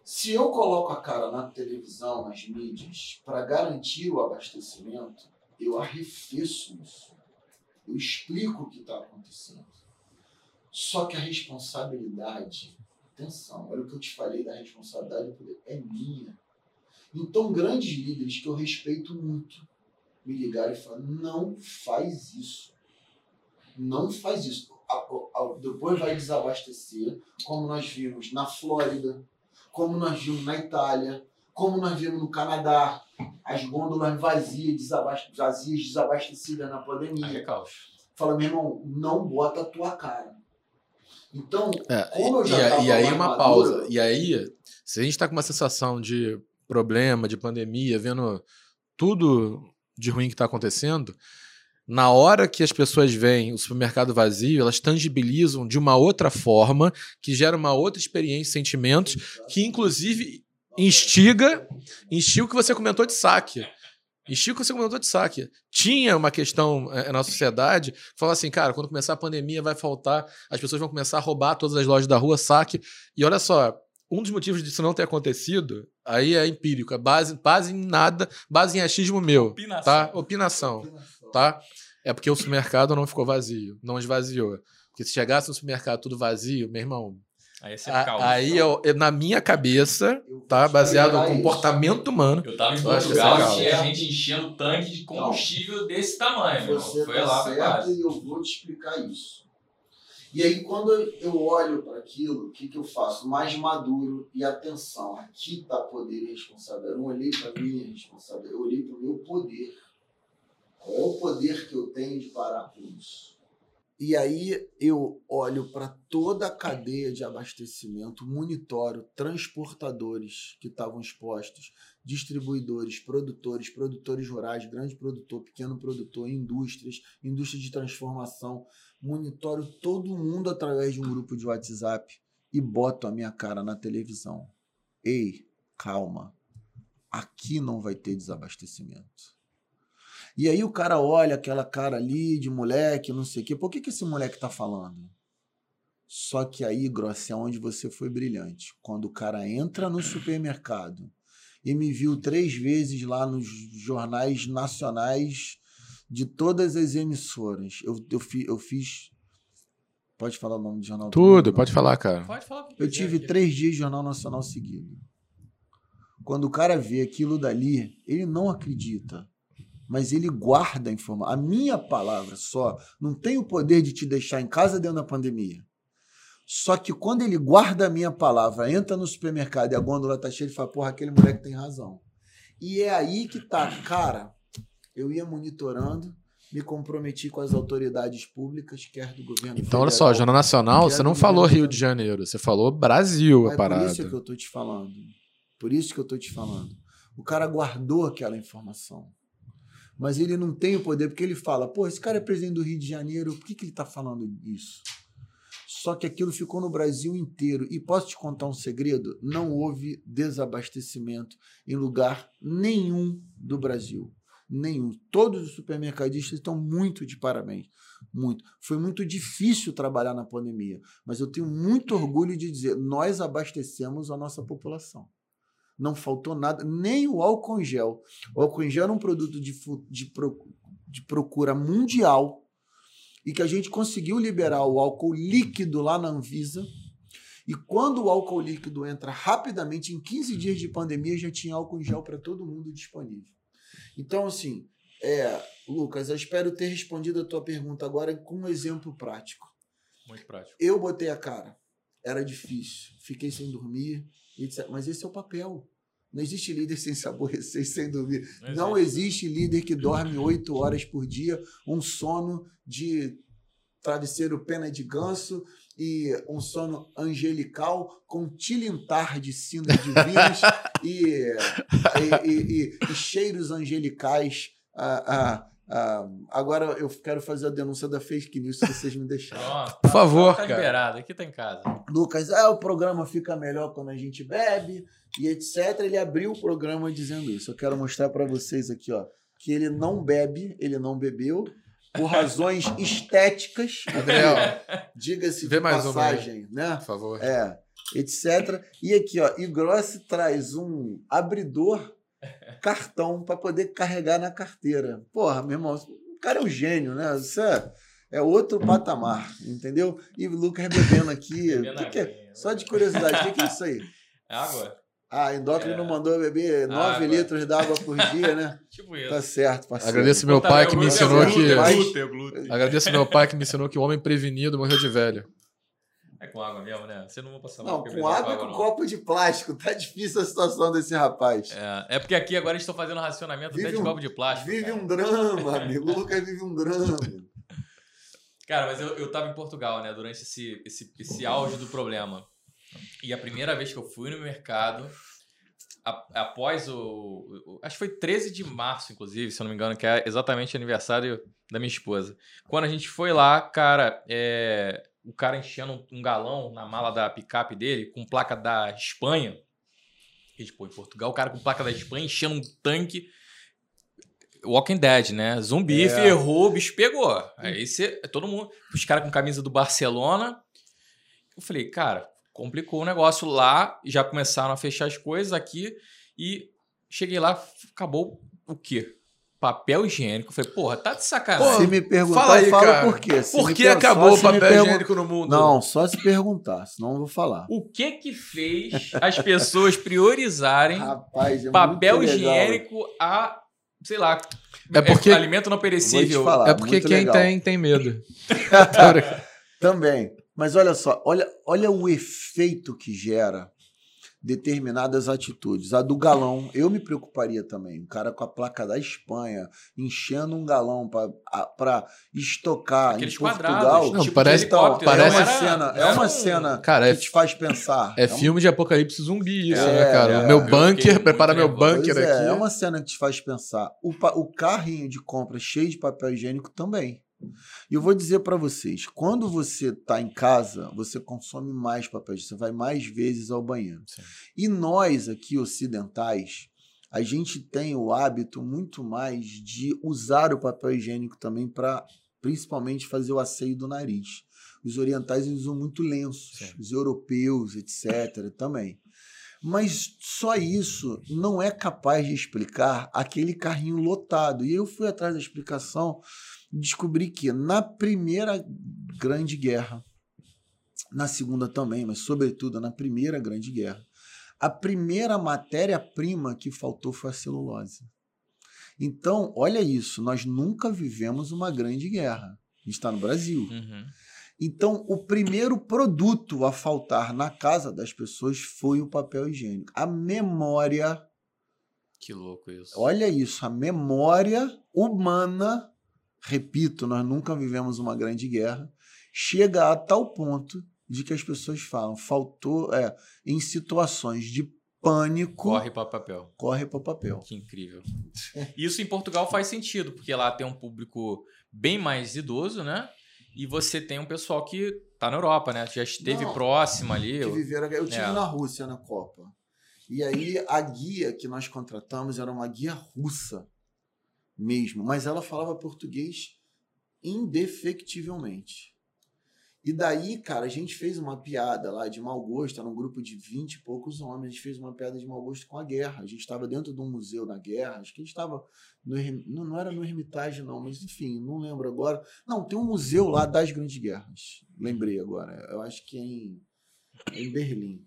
Se eu coloco a cara na televisão, nas mídias, para garantir o abastecimento, eu arrefeço isso. Eu explico o que está acontecendo. Só que a responsabilidade, atenção, olha o que eu te falei da responsabilidade é minha. Então, grandes líderes que eu respeito muito me ligaram e falaram: não faz isso. Não faz isso. Depois vai desabastecer, como nós vimos na Flórida, como nós vimos na Itália, como nós vimos no Canadá, as gôndolas vazias, desabast- vazias desabastecidas na é pandemia. caos. Fala, meu irmão, não bota a tua cara. Então, É, Como eu e, já e- tava e aí uma maduro- pausa. E aí, se a gente tá com uma sensação de problema, de pandemia, vendo tudo de ruim que tá acontecendo, na hora que as pessoas veem o supermercado vazio, elas tangibilizam de uma outra forma, que gera uma outra experiência, sentimentos, que inclusive instiga, instiga o que você comentou de saque. Instiga o que você comentou de saque. Tinha uma questão eh, na sociedade que falava assim, cara, quando começar a pandemia vai faltar, as pessoas vão começar a roubar todas as lojas da rua, saque. E olha só, um dos motivos disso não ter acontecido, aí é empírico, é base, base em nada, base em achismo meu, Opinação. tá? Opinação, tá? É porque o supermercado não ficou vazio, não esvaziou. Porque se chegasse no supermercado tudo vazio, meu irmão, Aí ser a- caos. aí eu, eu- na minha cabeça, tá? Baseado no explicar isso. comportamento humano, Eu tava em Portugal é e tinha gente enchendo tanque de combustível desse tamanho. Você Foi tá lá, foi certo e eu vou te explicar isso. E aí, quando eu olho para aquilo, o que, que eu faço? Mais maduro e atenção. Aqui está poder e responsabilidade. Eu não olhei para minha responsabilidade, eu olhei para o meu poder. Qual é o poder que eu tenho de parar com isso? E aí eu olho para toda a cadeia de abastecimento, monitoro transportadores que estavam expostos, distribuidores, produtores, produtores rurais, grande produtor, pequeno produtor, indústrias, indústria de transformação. Monitoro todo mundo através de um grupo de WhatsApp e boto a minha cara na televisão. Ei, calma. Aqui não vai ter desabastecimento. E aí o cara olha aquela cara ali de moleque, não sei o quê. Por que, que esse moleque tá falando? Só que aí, Grossi, é onde você foi brilhante. Quando o cara entra no supermercado e me viu três vezes lá nos jornais nacionais de todas as emissoras. Eu, eu, fi- eu fiz. Pode falar o nome do jornal? tudo, pode falar, cara. Pode falar o que Eu tive aqui. três dias de Jornal Nacional seguido. Quando o cara vê aquilo dali, ele não acredita. Mas ele guarda a informação. A minha palavra só não tem o poder de te deixar em casa dentro da pandemia. Só que quando ele guarda a minha palavra, entra no supermercado e a gôndola tá cheia, ele fala, porra, aquele moleque tem razão. E é aí que tá, cara, eu ia monitorando, me comprometi com as autoridades públicas, quer do governo Então, olha só, federal, Jornal Nacional, você não falou. Rio de Janeiro, você falou Brasil a Mas por isso que parada. eu tô te falando. Por isso que eu tô te falando. O cara guardou aquela informação. Mas ele não tem o poder, porque ele fala, pô, esse cara é presidente do Rio de Janeiro, por que, que ele está falando isso? Só que aquilo ficou no Brasil inteiro. E posso te contar um segredo? Não houve desabastecimento em lugar nenhum do Brasil. Nenhum. Todos os supermercadistas estão muito de parabéns. Muito. Foi muito difícil trabalhar na pandemia, mas eu tenho muito orgulho de dizer, nós abastecemos a nossa população. Não faltou nada, nem o álcool em gel. O álcool em gel era um produto de, de, de procura mundial e que a gente conseguiu liberar o álcool líquido lá na Anvisa. E quando o álcool líquido entra rapidamente, em 15 dias de pandemia, já tinha álcool em gel para todo mundo disponível. Então, assim, é, Lucas, eu espero ter respondido a tua pergunta agora com um exemplo prático. Muito prático. Eu botei a cara. Era difícil. Fiquei sem dormir, etc. Mas esse é o papel. Não existe líder sem se aborrecer, sem dormir. Não, Não existe líder que dorme oito horas por dia, um sono de travesseiro pena de ganso e um sono angelical com tilintar de sinos divinos e, e, e, e, cheiros angelicais. Ah, ah, ah, agora eu quero fazer a denúncia da fake news, se vocês me deixarem. Oh, Por favor, tá cara. liberado, aqui tá em casa. Lucas, ah, o programa fica melhor quando a gente bebe e etc. Ele abriu o programa dizendo isso. Eu quero mostrar para vocês aqui, ó, que ele não bebe, ele não bebeu por razões estéticas. Adriel, diga-se de mais passagem, né? Por favor. É, etc. E aqui, ó, Igrossi traz um abridor cartão para poder carregar na carteira. Porra, meu irmão, o cara é um gênio, né? Isso é, é outro patamar, entendeu? E o Lucas bebendo aqui. que que é? Só de curiosidade, o que, que, é isso aí? É água. Ah, endócrino é. mandou beber 9 litros d'água por dia, né? tipo isso. Tá certo, parceiro. Agradeço meu pai que me ensinou que. Agradeço meu pai que me ensinou que o homem prevenido morreu de velho. É com água mesmo, né? Você não vai passar Não, com água e com copo de plástico. Tá difícil a situação desse rapaz. É, é porque aqui agora eles estão fazendo racionamento vive até de um, copo de plástico. Vive cara. um drama, amigo. O Lucas vive um drama. Cara, mas eu, eu tava em Portugal, né? Durante esse, esse, esse auge do problema. E a primeira vez que eu fui no mercado, após o, Acho que foi 13 de março, inclusive, se eu não me engano, que é exatamente o aniversário da minha esposa. Quando a gente foi lá, cara, é, o cara enchendo um galão na mala da picape dele com placa da Espanha. E, tipo, em Portugal, o cara com placa da Espanha enchendo um tanque. Walking Dead, né? Zumbi, é. ferrou, o bicho pegou. Aí você, todo mundo, os caras com camisa do Barcelona. Eu falei, cara, complicou o negócio lá, já começaram a fechar as coisas aqui e cheguei lá, acabou o quê? Papel higiênico. falei, porra, tá de sacanagem. se me perguntar, fala aí, fala cara. por quê. Se por que acabou o papel pergun... higiênico no mundo? Não, só se perguntar, senão eu vou falar. O que que fez as pessoas priorizarem Rapaz, é papel higiênico a, sei lá, é porque... alimento não perecível? Falar, é porque quem legal. tem, tem medo. Também. Mas olha só, olha, olha o efeito que gera determinadas atitudes. A do galão, eu me preocuparia também. Um cara com a placa da Espanha, enchendo um galão para estocar Aqueles em Portugal. Não, tipo parece, então, parece é uma cena, é uma cena cara, que é, te faz pensar. É, é filme um... de apocalipse zumbi isso, é, né, cara? É, meu bunker, prepara meu bunker é, aqui. É uma cena que te faz pensar. O, o carrinho de compra cheio de papel higiênico também. E eu vou dizer para vocês, quando você está em casa, você consome mais papel, você vai mais vezes ao banheiro. Sim. E nós aqui ocidentais, a gente tem o hábito muito mais de usar o papel higiênico também para principalmente fazer o asseio do nariz. Os orientais usam muito lenços, Sim. os europeus, etc, também. Mas só isso não é capaz de explicar aquele carrinho lotado. E eu fui atrás da explicação descobri que na primeira grande guerra, na segunda também, mas sobretudo na primeira grande guerra, a primeira matéria-prima que faltou foi a celulose. Então, olha isso, nós nunca vivemos uma grande guerra. A gente está no Brasil. Uhum. Então, o primeiro produto a faltar na casa das pessoas foi o papel higiênico. A memória. Que louco isso. Olha isso, a memória humana repito, nós nunca vivemos uma grande guerra, chega a tal ponto de que as pessoas falam, faltou, é, em situações de pânico, Corre para papel. corre para papel. Que incrível. Isso em Portugal faz sentido, porque lá tem um público bem mais idoso, né? E você tem um pessoal que tá na Europa, né? Já esteve Não, próximo ali. que viveram. Eu tive É. na Rússia na Copa. E aí a guia que nós contratamos era uma guia russa mesmo, mas ela falava português indefectivelmente. E daí, cara, a gente fez uma piada lá de mau gosto, era um grupo de 20 e poucos homens, a gente fez uma piada de mau gosto com a guerra. A gente estava dentro de um museu da guerra, acho que a gente estava. Não, não era no Hermitage, não, mas enfim, não lembro agora. Não, tem um museu lá das Grandes Guerras. Lembrei agora. Eu acho que é em, é em Berlim.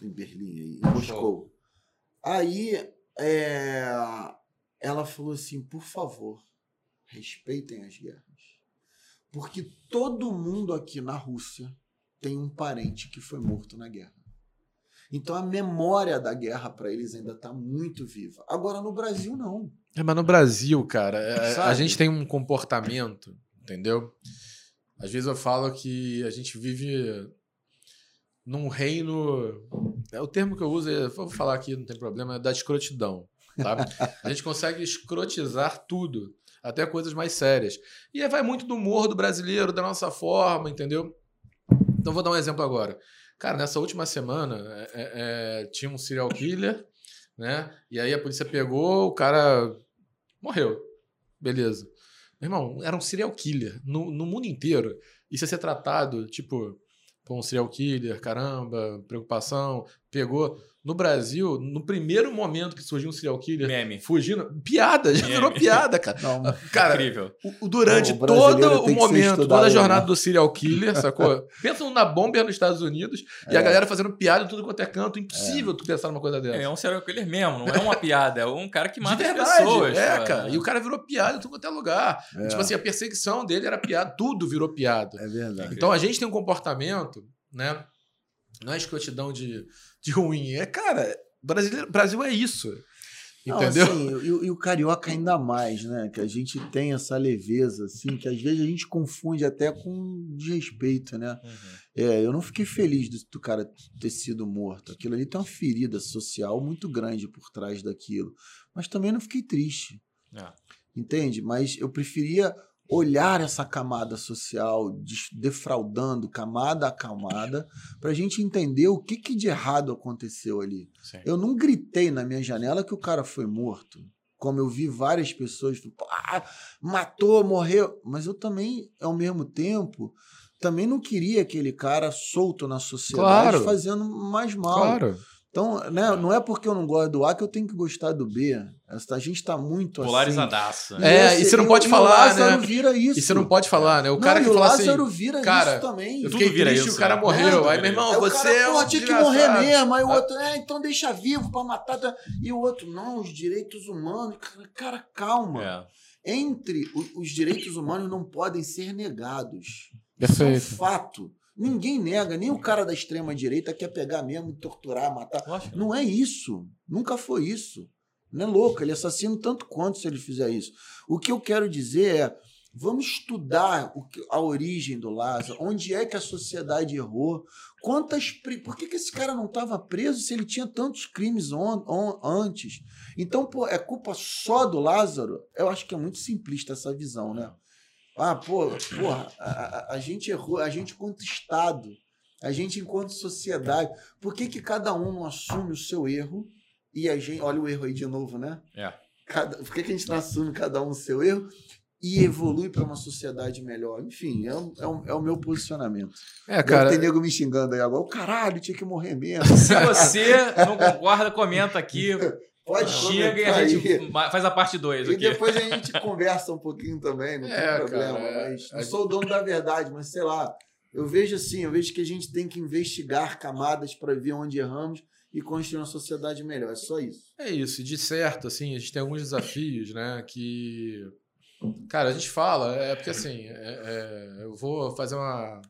Em Berlim, em Moscou. Aí é, ela falou assim: por favor, respeitem as guerras. Porque todo mundo aqui na Rússia tem um parente que foi morto na guerra. Então a memória da guerra para eles ainda está muito viva. Agora no Brasil não. É, mas no Brasil, cara, é- a Sabe? gente tem um comportamento, entendeu? Às vezes eu falo que a gente vive num reino. É o termo que eu uso, é, vou falar aqui, não tem problema, é da escrotidão. A gente consegue escrotizar tudo, até coisas mais sérias. E vai muito do humor do brasileiro, da nossa forma, entendeu? Então vou dar um exemplo agora. Cara, nessa última semana é, é, é, tinha um serial killer, né? E aí a polícia pegou, o cara morreu. Beleza. Meu irmão, era um serial killer no, no mundo inteiro. Isso ia ser tratado, tipo, pô, um serial killer, caramba, preocupação, pegou. No Brasil, no primeiro momento que surgiu um serial killer Meme. fugindo, piada, já Meme. virou piada, cara. Não, Cara, Incrível. o- o- durante O brasileiro todo o momento, toda a jornada né? do serial killer, sacou? Pensa na bomba nos Estados Unidos e a É. galera fazendo piada em tudo quanto é canto. Impossível tu pensar numa coisa dessa. É um serial killer mesmo, não é uma piada, é um cara que De mata as verdade, pessoas. é, pô. cara. E o cara virou piada em tudo quanto é lugar. É. Tipo assim, a perseguição dele era piada, tudo virou piada. é verdade. Então a gente tem um comportamento, né? Não é escrotidão de, de ruim. É, cara, brasileiro, Brasil é isso. Não, Entendeu? assim, e, o- e o carioca ainda mais, né? Que a gente tem essa leveza, assim, que às vezes a gente confunde até com desrespeito, né? Uhum. É, eu não fiquei feliz do, do cara ter sido morto. Aquilo ali tem uma ferida social muito grande por trás daquilo. Mas também não fiquei triste, É. entende? Mas eu preferia olhar essa camada social, defraudando camada a camada, para a gente entender o que, que de errado aconteceu ali. Sim. Eu não gritei na minha janela que o cara foi morto. Como eu vi várias pessoas, ah, matou, morreu. Mas eu também, ao mesmo tempo, também não queria aquele cara solto na sociedade Claro. fazendo mais mal. Claro. Então, né, não é porque eu não gosto do A que eu tenho que gostar do B. Essa- A gente tá muito assim. Polarizadaço. né? É, e você não pode o falar, Lázaro né? vira isso. E você não pode falar, né? O Não, cara que o fala Lázaro assim, vira cara, isso também. eu Tudo fiquei vira triste isso, o cara né? morreu. É, Aí, meu irmão, o você cara, é um pô, tinha que morrer mesmo. Aí o outro, é, então deixa vivo pra matar. E o outro, não, os direitos humanos. Cara, cara calma. É. Entre os direitos humanos não podem ser negados. Perfeito. Isso é um fato. Ninguém nega, nem o cara da extrema direita quer pegar mesmo, torturar, matar. Lógico. Não é isso. Nunca foi isso. Não é louco, ele é assassino tanto quanto se ele fizer isso. O que eu quero dizer é, vamos estudar que- a origem do Lázaro, onde é que a sociedade errou, quantas... Por que, que esse cara não estava preso se ele tinha tantos crimes on- on- antes? Então, pô, é culpa só do Lázaro? Eu acho que é muito simplista essa visão, né? Ah, pô, porra, a, a- a gente errou, a gente enquanto Estado, a gente enquanto sociedade, por que, que cada um não assume o seu erro e a gente, olha o erro aí de novo, né? É. Cada, por que, que a gente não assume cada um o seu erro e evolui para uma sociedade melhor? Enfim, é, o- é, é o meu posicionamento. É, Cara, cara. tem nego me xingando aí agora. O caralho, tinha que morrer mesmo. Se você não concorda, comenta aqui. Pode Chega e a gente faz a parte 2 E aqui. depois a gente conversa um pouquinho também, não É, tem problema. cara, é. mas não A sou o dono da verdade, mas sei lá. Eu vejo assim, eu vejo que a gente tem que investigar camadas para ver onde erramos e construir uma sociedade melhor. É só isso. É isso, e de certo, assim, a gente tem alguns desafios, né, que... Cara, a gente fala, é porque assim, é- é, eu vou fazer uma...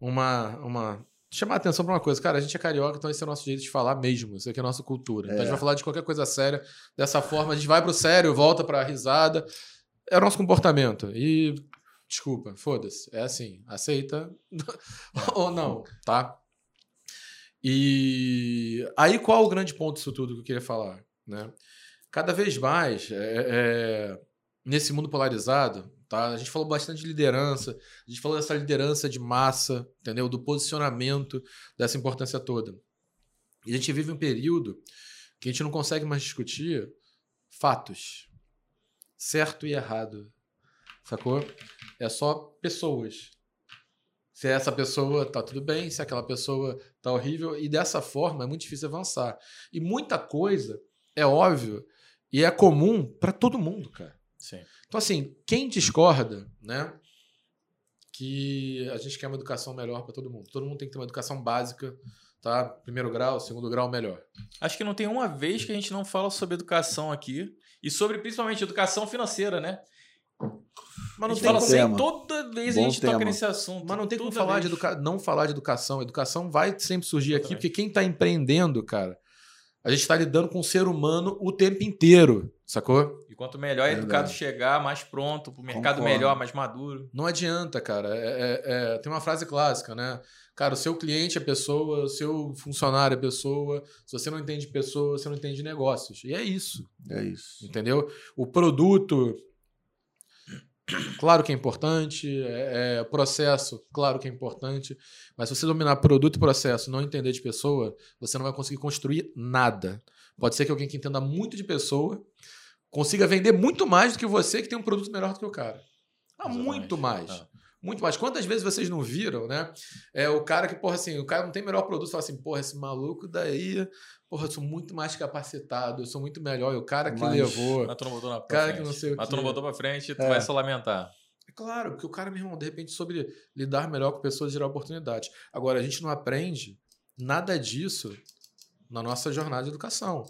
Uma... uma chamar a atenção pra uma coisa. Cara, a gente é carioca, então esse é o nosso jeito de falar mesmo. Isso aqui é a nossa cultura. Então a gente vai falar de qualquer coisa séria dessa forma. A gente vai pro sério, volta pra risada. É o nosso comportamento. E... Desculpa, foda-se. É assim, aceita ou não, tá? E aí qual o grande ponto disso tudo que eu queria falar? Né? Cada vez mais, é, é, nesse mundo polarizado, tá? a gente falou bastante de liderança, a gente falou dessa liderança de massa, entendeu? Do posicionamento, dessa importância toda. E a gente vive um período que a gente não consegue mais discutir fatos, certo e errado, sacou? É só pessoas. Se essa pessoa tá tudo bem, se aquela pessoa tá horrível, e dessa forma é muito difícil avançar. E muita coisa é óbvio e é comum para todo mundo, cara. Sim. Então, assim, quem discorda, né? Que a gente quer uma educação melhor para todo mundo. Todo mundo tem que ter uma educação básica, tá? Primeiro grau, segundo grau, melhor. Acho que não tem uma vez que a gente não fala sobre educação aqui. E sobre principalmente educação financeira, né? Mas não tem fala como, toda vez Bom a gente toca tema. nesse assunto. mas não tem como falar de educa... não falar de educação. Educação vai sempre surgir aqui, porque quem está empreendendo, cara, a gente está lidando com o ser humano o tempo inteiro, sacou? E quanto melhor É educado verdade. chegar, mais pronto, pro mercado Concordo. melhor, mais maduro. Não adianta, cara. É- é- é- tem uma frase clássica, né? Cara, o seu cliente é pessoa, o seu funcionário é pessoa. Se você não entende pessoa, você não entende negócios. E é isso, É isso. entendeu? O produto, claro que é importante. É, é processo, claro que é importante. Mas se você dominar produto e processo não entender de pessoa, você não vai conseguir construir nada. Pode ser que alguém que entenda muito de pessoa consiga vender muito mais do que você que tem um produto melhor do que o cara. Ah, muito mais. Tá. Muito mais. Quantas vezes vocês não viram, né? É o cara que, porra, assim, o cara não tem melhor produto, fala assim, porra, esse maluco daí, porra, eu sou muito mais capacitado, eu sou muito melhor. E o cara que Mas- levou. Mas tu não botou na Cara frente. que não sei o Mas tu não botou pra frente, tu É. vai só lamentar. É claro, porque o cara, meu irmão, de repente, soube lidar melhor com pessoas e gerar oportunidades. Agora, a gente não aprende nada disso na nossa jornada de educação.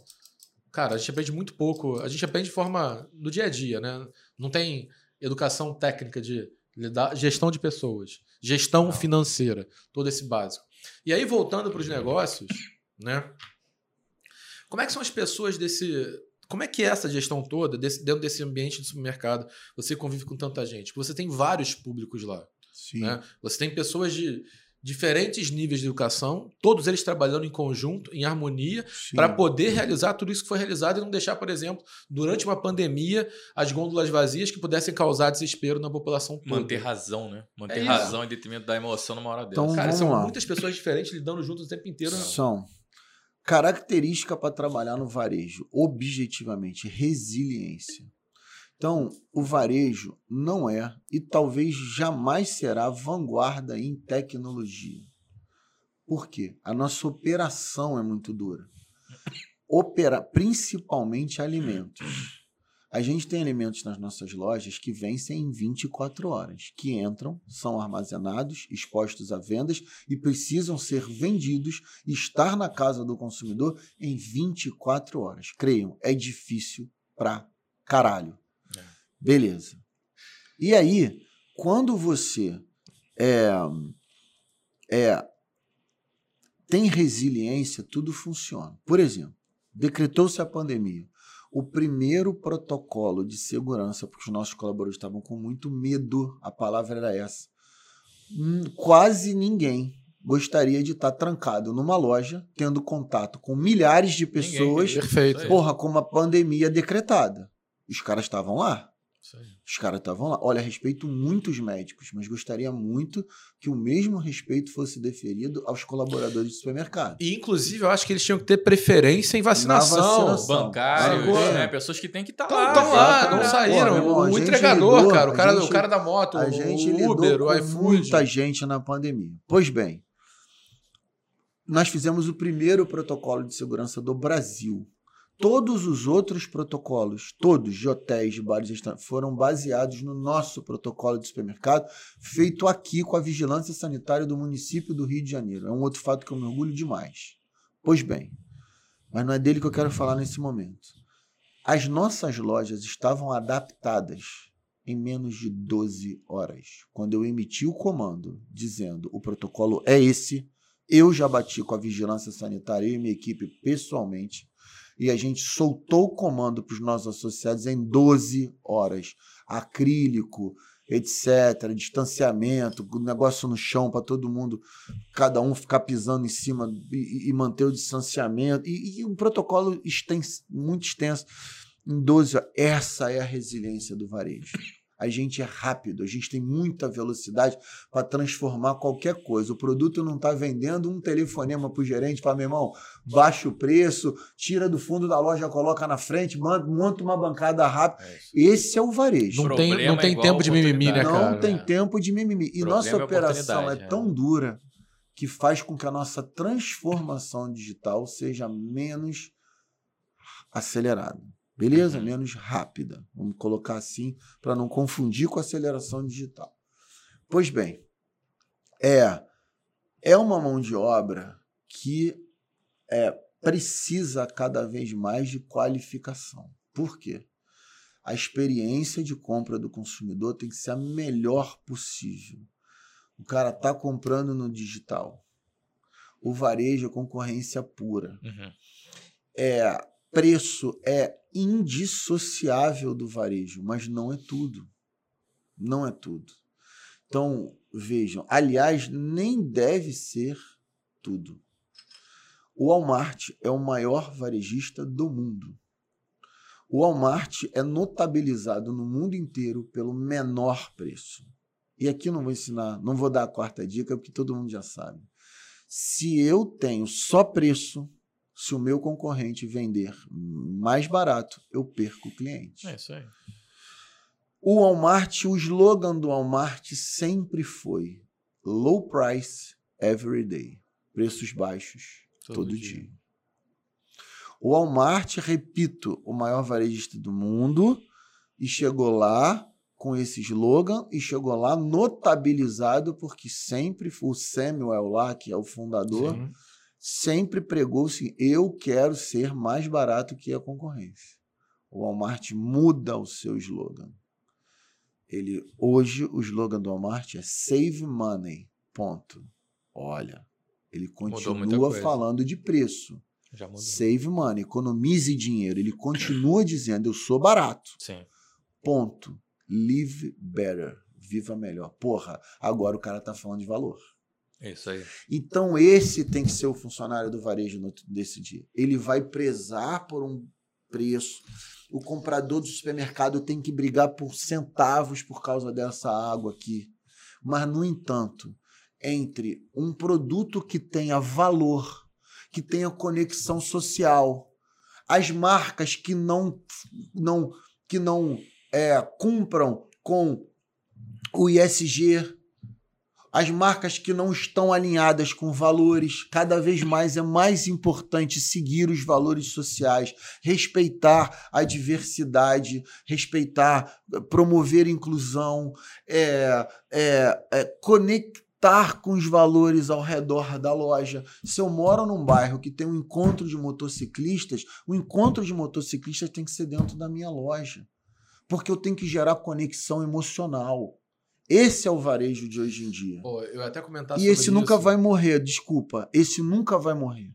Cara, a gente aprende muito pouco. A gente aprende de forma do dia a dia, né? Não tem educação técnica de lidar, gestão de pessoas, gestão Não. financeira, todo esse básico. E aí, voltando para os negócios, né? Como é que são as pessoas desse. Como é que é essa gestão toda desse- dentro desse ambiente de supermercado? Você convive com tanta gente. Porque Você tem vários públicos lá. Sim. Né? Você tem pessoas de diferentes níveis de educação, todos eles trabalhando em conjunto, em harmonia, para poder realizar tudo isso que foi realizado e não deixar, por exemplo, durante uma pandemia, as gôndolas vazias que pudessem causar desespero na população toda. Manter razão, né? Manter É razão em detrimento da emoção numa hora dessa. Então, Cara, são lá. muitas pessoas diferentes lidando juntos o tempo inteiro. né? São. Característica para trabalhar no varejo, objetivamente, resiliência. Então, o varejo não é e talvez jamais será vanguarda em tecnologia. Por quê? A nossa operação é muito dura. Opera, principalmente alimentos. A gente tem alimentos nas nossas lojas que vencem em 24 horas, que entram, são armazenados, expostos a vendas e precisam ser vendidos e estar na casa do consumidor em 24 horas. Creiam, é difícil pra caralho. É. Beleza. E aí, quando você é, é, tem resiliência, tudo funciona. Por exemplo, decretou-se a pandemia. O primeiro protocolo de segurança, porque os nossos colaboradores estavam com muito medo, a palavra era essa. Hum, Quase ninguém gostaria de estar trancado numa loja, tendo contato com milhares de Ninguém pessoas, aí. porra, com uma pandemia decretada. Os caras estavam lá. Os caras estavam lá. Olha, respeito muitos médicos, mas gostaria muito que o mesmo respeito fosse deferido aos colaboradores de supermercado. E, inclusive, eu acho que eles tinham que ter preferência em vacinação. vacinação. Bancários, Agora- né? Pessoas que têm que estar Estão lá. lá, exato, não saíram. Pô, o entregador, lidou, cara, o a cara, gente- o cara da moto, A gente o lidou Uber, o iFood. muita gente na pandemia. Pois bem, nós fizemos o primeiro protocolo de segurança do Brasil. Todos os outros protocolos, todos de hotéis, de bares, foram baseados no nosso protocolo de supermercado, feito aqui com a vigilância sanitária do município do Rio de Janeiro. É um outro fato que eu me orgulho demais. Pois bem, mas não é dele que eu quero falar nesse momento. As nossas lojas estavam adaptadas em menos de 12 horas. Quando eu emiti o comando dizendo o protocolo é esse, eu já bati com a vigilância sanitária e minha equipe pessoalmente e a gente soltou o comando para os nossos associados em 12 horas. Acrílico, etc., distanciamento, negócio no chão para todo mundo, cada um ficar pisando em cima e, e manter o distanciamento, e, e um protocolo extens, muito extenso. Em 12 horas, essa é a resiliência do varejo a gente é rápido, a gente tem muita velocidade para transformar qualquer coisa. O produto não está vendendo um telefonema para o gerente, para meu irmão, baixa o preço, tira do fundo da loja, coloca na frente, monta uma bancada rápida. É Esse é o varejo. Não tem, não tem tempo de mimimi, né, cara? Não tem tempo de mimimi. E nossa é operação é, é tão dura que faz com que a nossa transformação digital seja menos acelerada. Beleza? Uhum. Menos rápida. Vamos colocar assim para não confundir com aceleração digital. Pois bem, é é uma mão de obra que é, precisa cada vez mais de qualificação. Por quê? A experiência de compra do consumidor tem que ser a melhor possível. O cara está comprando no digital. O varejo é concorrência pura. Uhum. É, preço é indissociável do varejo, mas não é tudo. Não é tudo. Então, vejam, aliás, nem deve ser tudo. O Walmart é o maior varejista do mundo. O Walmart é notabilizado no mundo inteiro pelo menor preço. E aqui não vou ensinar, não vou dar a quarta dica, porque todo mundo já sabe. Se eu tenho só preço, se o meu concorrente vender mais barato, eu perco o cliente. É isso aí. O Walmart, o slogan do Walmart sempre foi low price every day. Preços baixos todo, todo dia. dia. O Walmart, repito, o maior varejista do mundo, e chegou lá com esse slogan e chegou lá notabilizado porque sempre o Samuel lá, que é o fundador, Sim sempre pregou assim: eu quero ser mais barato que a concorrência. O Walmart muda o seu slogan. Ele hoje o slogan do Walmart é Save Money. Ponto. Olha, ele continua falando de preço. Save money, economize dinheiro. Ele continua dizendo: eu sou barato. Sim. Ponto. Live better. Viva melhor. Porra, agora o cara tá falando de valor. Isso aí. Então, esse tem que ser o funcionário do varejo no, desse dia. Ele vai prezar por um preço. O comprador do supermercado tem que brigar por centavos por causa dessa água aqui. Mas, no entanto, entre um produto que tenha valor, que tenha conexão social, as marcas que não, não, que não é, cumpram com o ISG, as marcas que não estão alinhadas com valores, cada vez mais é mais importante seguir os valores sociais, respeitar a diversidade, respeitar, promover inclusão, é, é, é, conectar com os valores ao redor da loja. Se eu moro num bairro que tem um encontro de motociclistas, o encontro de motociclistas tem que ser dentro da minha loja, porque eu tenho que gerar conexão emocional. Esse é o varejo de hoje em dia. Pô, eu até comentar e esse nunca vai morrer, desculpa. Esse nunca vai morrer.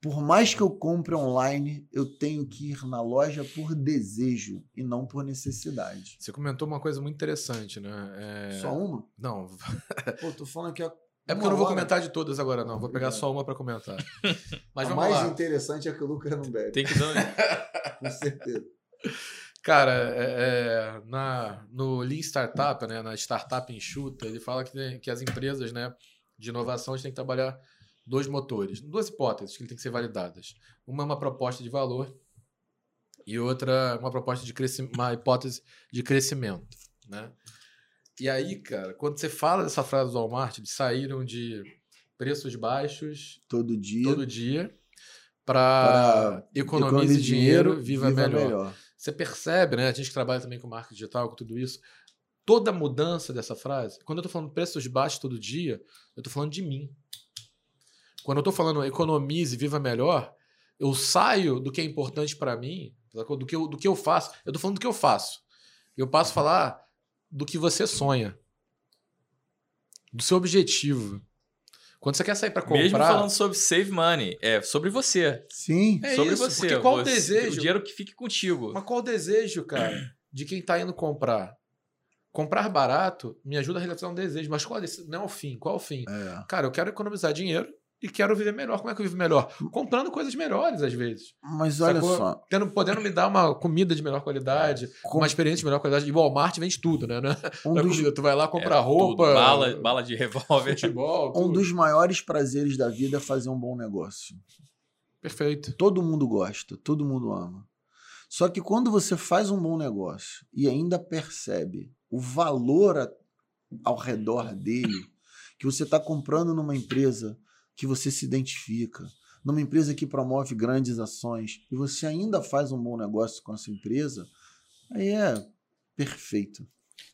Por mais que eu compre online, eu tenho que ir na loja por desejo e não por necessidade. Você comentou uma coisa muito interessante, né? É... Só uma? Não. Pô, tô falando que é porque eu não vou comentar de todas agora, não. Vou pegar só uma para comentar. Mas A mais lá. interessante é que o Lucas não bebe. Tem que dar. Com certeza. Cara, é, é, na, no Lean Startup, né, na Startup Enxuta, ele fala que, que as empresas né, de inovação têm que trabalhar dois motores, duas hipóteses que têm que ser validadas. Uma é uma proposta de valor e outra uma proposta de crescimento, uma hipótese de crescimento, né? E aí, cara, quando você fala dessa frase do Walmart, de saíram de preços baixos todo dia, todo dia para economize dinheiro, dinheiro, viva, viva melhor. melhor. Você percebe, né? A gente que trabalha também com marketing digital, com tudo isso. Toda mudança dessa frase, quando eu estou falando preços baixos todo dia, eu estou falando de mim. Quando eu estou falando economize, viva melhor, eu saio do que é importante para mim, do que, eu, do que eu faço. Eu estou falando do que eu faço. Eu passo a falar do que você sonha, do seu objetivo. Quando você quer sair para comprar. Mesmo falando sobre save money, é sobre você. Sim, é sobre isso, você. Porque qual você, o desejo? O dinheiro que fique contigo. Mas qual o desejo, cara, de quem tá indo comprar? comprar barato me ajuda a realizar um desejo, mas qual é esse- não é o fim? Qual é o fim? É. Cara, eu quero economizar dinheiro e quero viver melhor. Como é que eu vivo melhor? Comprando coisas melhores, às vezes. Mas olha Sacou? só. Tendo, podendo me dar uma comida de melhor qualidade, com- uma experiência de melhor qualidade. E Walmart vende tudo, né? Não é um, é dos, comida. Tu vai lá comprar É, roupa, tudo. Bala, bala de revólver. futebol, um tudo. dos maiores prazeres da vida é fazer um bom negócio. Perfeito. Todo mundo gosta, todo mundo ama. Só que quando você faz um bom negócio e ainda percebe o valor a- ao redor dele, que você está comprando numa empresa que você se identifica, numa empresa que promove grandes ações, e você ainda faz um bom negócio com essa empresa, aí é perfeito.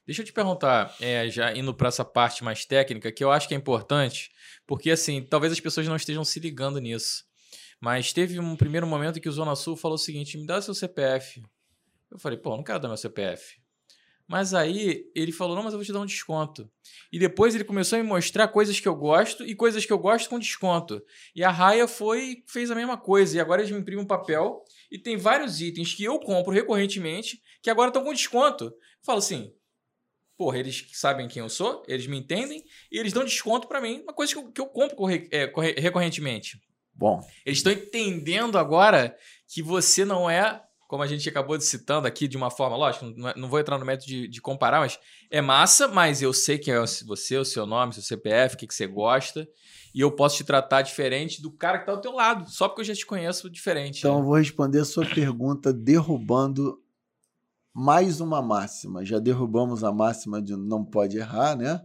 Deixa eu te perguntar, é, já indo para essa parte mais técnica, que eu acho que é importante, porque assim, talvez as pessoas não estejam se ligando nisso. Mas teve um primeiro momento que o Zona Sul falou o seguinte: me dá seu CPF. Eu falei, pô, não quero dar meu CPF. Mas aí ele falou, não, mas eu vou te dar um desconto. E depois ele começou a me mostrar coisas que eu gosto e coisas que eu gosto com desconto. E a Raia foi fez a mesma coisa. E agora eles me imprimem um papel e tem vários itens que eu compro recorrentemente que agora estão com desconto. Eu falo assim, porra, eles sabem quem eu sou, eles me entendem e eles dão desconto pra mim, uma coisa que eu, que eu compro corre- é, corre- recorrentemente. Bom, Eles estão entendendo agora que você não é, como a gente acabou de citando aqui de uma forma, lógico, não, é- não vou entrar no método de, de comparar, mas é massa, mas eu sei quem é você, o seu nome, seu CPF, o que, que você gosta, e eu posso te tratar diferente do cara que tá ao teu lado, só porque eu já te conheço diferente. então eu né? vou responder a sua pergunta derrubando mais uma máxima. Já derrubamos a máxima de não pode errar, né?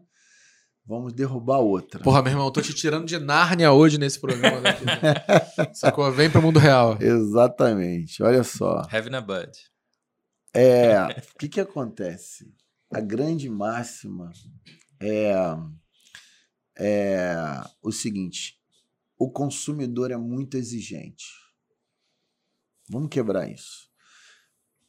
Vamos derrubar outra. Porra, meu irmão, eu tô te tirando de Nárnia hoje nesse programa. Daqui, né? Sacou? Vem pro mundo real. Exatamente. Olha só. Having a bud. É, o que que acontece? A grande máxima é, é o seguinte: o consumidor é muito exigente. Vamos quebrar isso.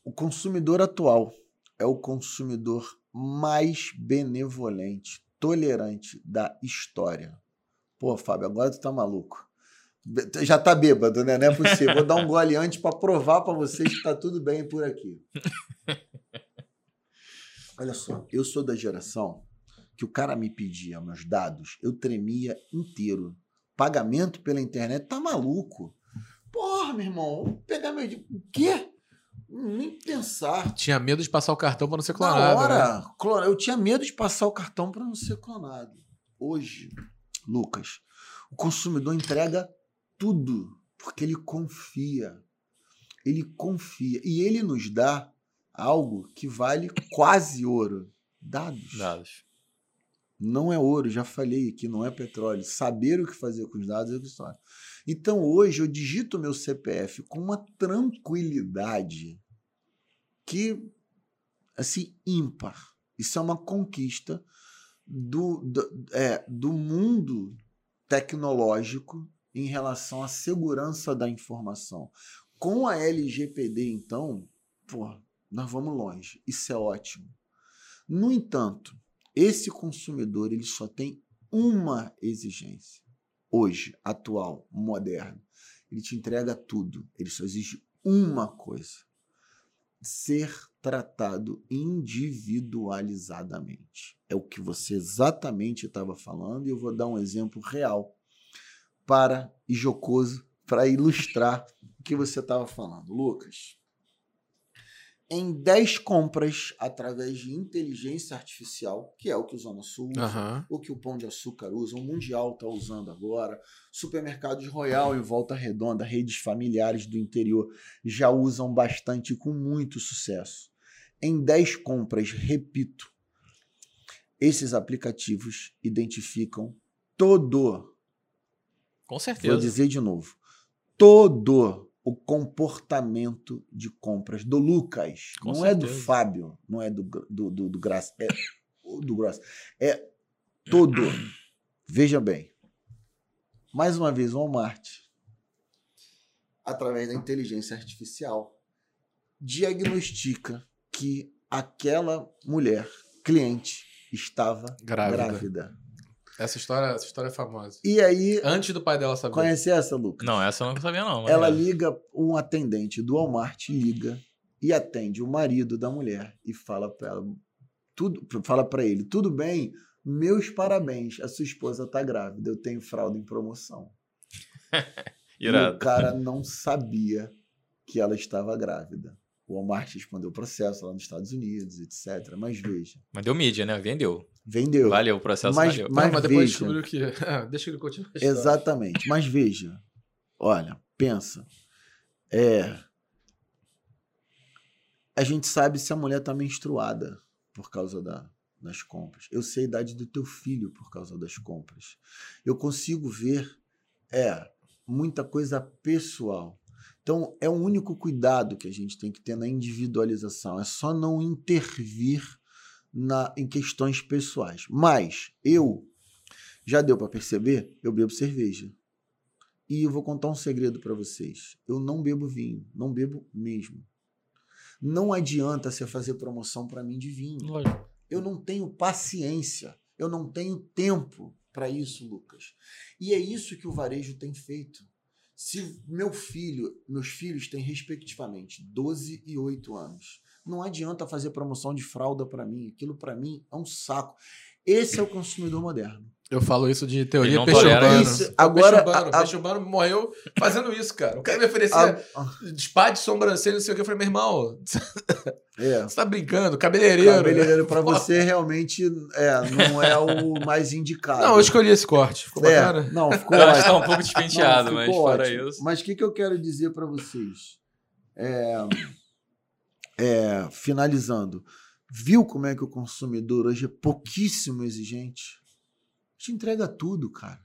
O consumidor atual é o consumidor mais benevolente, tolerante da história. Pô, Fábio, agora tu tá maluco. Já tá bêbado, né? Não é possível. Vou dar um gole antes para provar para vocês que tá tudo bem por aqui. Olha só, eu sou da geração que o cara me pedia meus dados, eu tremia inteiro. Pagamento pela internet, tá maluco? Porra, meu irmão, vou pegar meu. O quê? Nem pensar. Tinha medo de passar o cartão pra não ser Na clonado. né? hora, clona- eu tinha medo de passar o cartão para não ser clonado. Hoje, Lucas, o consumidor entrega tudo porque ele confia. Ele confia e ele nos dá algo que vale quase ouro, dados. Dados. Não é ouro, já falei aqui, não é petróleo. Saber o que fazer com os dados é história. Então hoje eu digito meu CPF com uma tranquilidade que, assim, ímpar. Isso é uma conquista do, do, é, do mundo tecnológico em relação à segurança da informação. Com a LGPD, então, pô, nós vamos longe. Isso é ótimo. No entanto, esse consumidor ele só tem uma exigência. Hoje, atual, moderno. Ele te entrega tudo. Ele só exige uma coisa: ser tratado individualizadamente. É o que você exatamente estava falando, e eu vou dar um exemplo real para e jocoso para ilustrar o que você estava falando. Lucas, em 10 compras através de inteligência artificial, que é o que o Zona Sul usa, Aham. o que o Pão de Açúcar usa, o Mundial está usando agora, supermercados Royal em Volta Redonda, redes familiares do interior já usam bastante com muito sucesso. Em 10 compras, repito, esses aplicativos identificam todo, Com vou certeza. dizer de novo, todo o comportamento de compras do Lucas. Com não é do certeza. Fábio, não é do, do, do, do Graça, é do Graça. É todo. Veja bem. Mais uma vez, Walmart, através da inteligência artificial, diagnostica que aquela mulher, cliente, estava Grávida. grávida. Essa história, essa história é famosa. E aí, Antes do pai dela saber. conhece essa, Lucas? Não, essa eu não sabia, não. Ela é. liga, um atendente do Walmart liga e atende o marido da mulher e fala para ela: tudo, fala para ele, tudo bem, meus parabéns, a sua esposa tá grávida, eu tenho fralda em promoção. e o cara não sabia que ela estava grávida. O Walmart respondeu o processo lá nos Estados Unidos, etc. Mas veja. Mas deu mídia, né? Vendeu. Vendeu. Valeu, o processo mas, valeu. Mas, mas depois veja, descobriu que. Ah, deixa ele continuar. Exatamente. Mas veja. Olha, pensa. É. A gente sabe se a mulher está menstruada por causa da, das compras. Eu sei a idade do teu filho por causa das compras. Eu consigo ver é muita coisa pessoal. Então, é o único cuidado que a gente tem que ter na individualização. É só não intervir na, em questões pessoais. Mas eu, já deu para perceber, eu bebo cerveja. E eu vou contar um segredo para vocês. Eu não bebo vinho, não bebo mesmo. Não adianta você fazer promoção para mim de vinho. Lógico. Eu não tenho paciência, eu não tenho tempo para isso, Lucas. E é isso que o varejo tem feito. Se meu filho, meus filhos têm respectivamente 12 e 8 anos, não adianta fazer promoção de fralda para mim. Aquilo para mim é um saco. Esse é o consumidor moderno. Eu falo isso de teoria não urbano. isso. Agora, peixe urbano, a- a- peixe urbano morreu fazendo isso, cara. O cara me oferecia A- spa de sobrancelha, não sei o que. Eu falei, meu irmão, é. você tá brincando? Cabeleireiro. Cabeleireiro para você realmente é, não é o mais indicado. Não, eu escolhi esse corte. Ficou é, bacana? não, ficou tá ótimo. um pouco despenteado, Não, mas fora ótimo. isso. Mas o que, que eu quero dizer para vocês? É, é, finalizando, viu como é que o consumidor hoje é pouquíssimo exigente? Te entrega tudo, cara.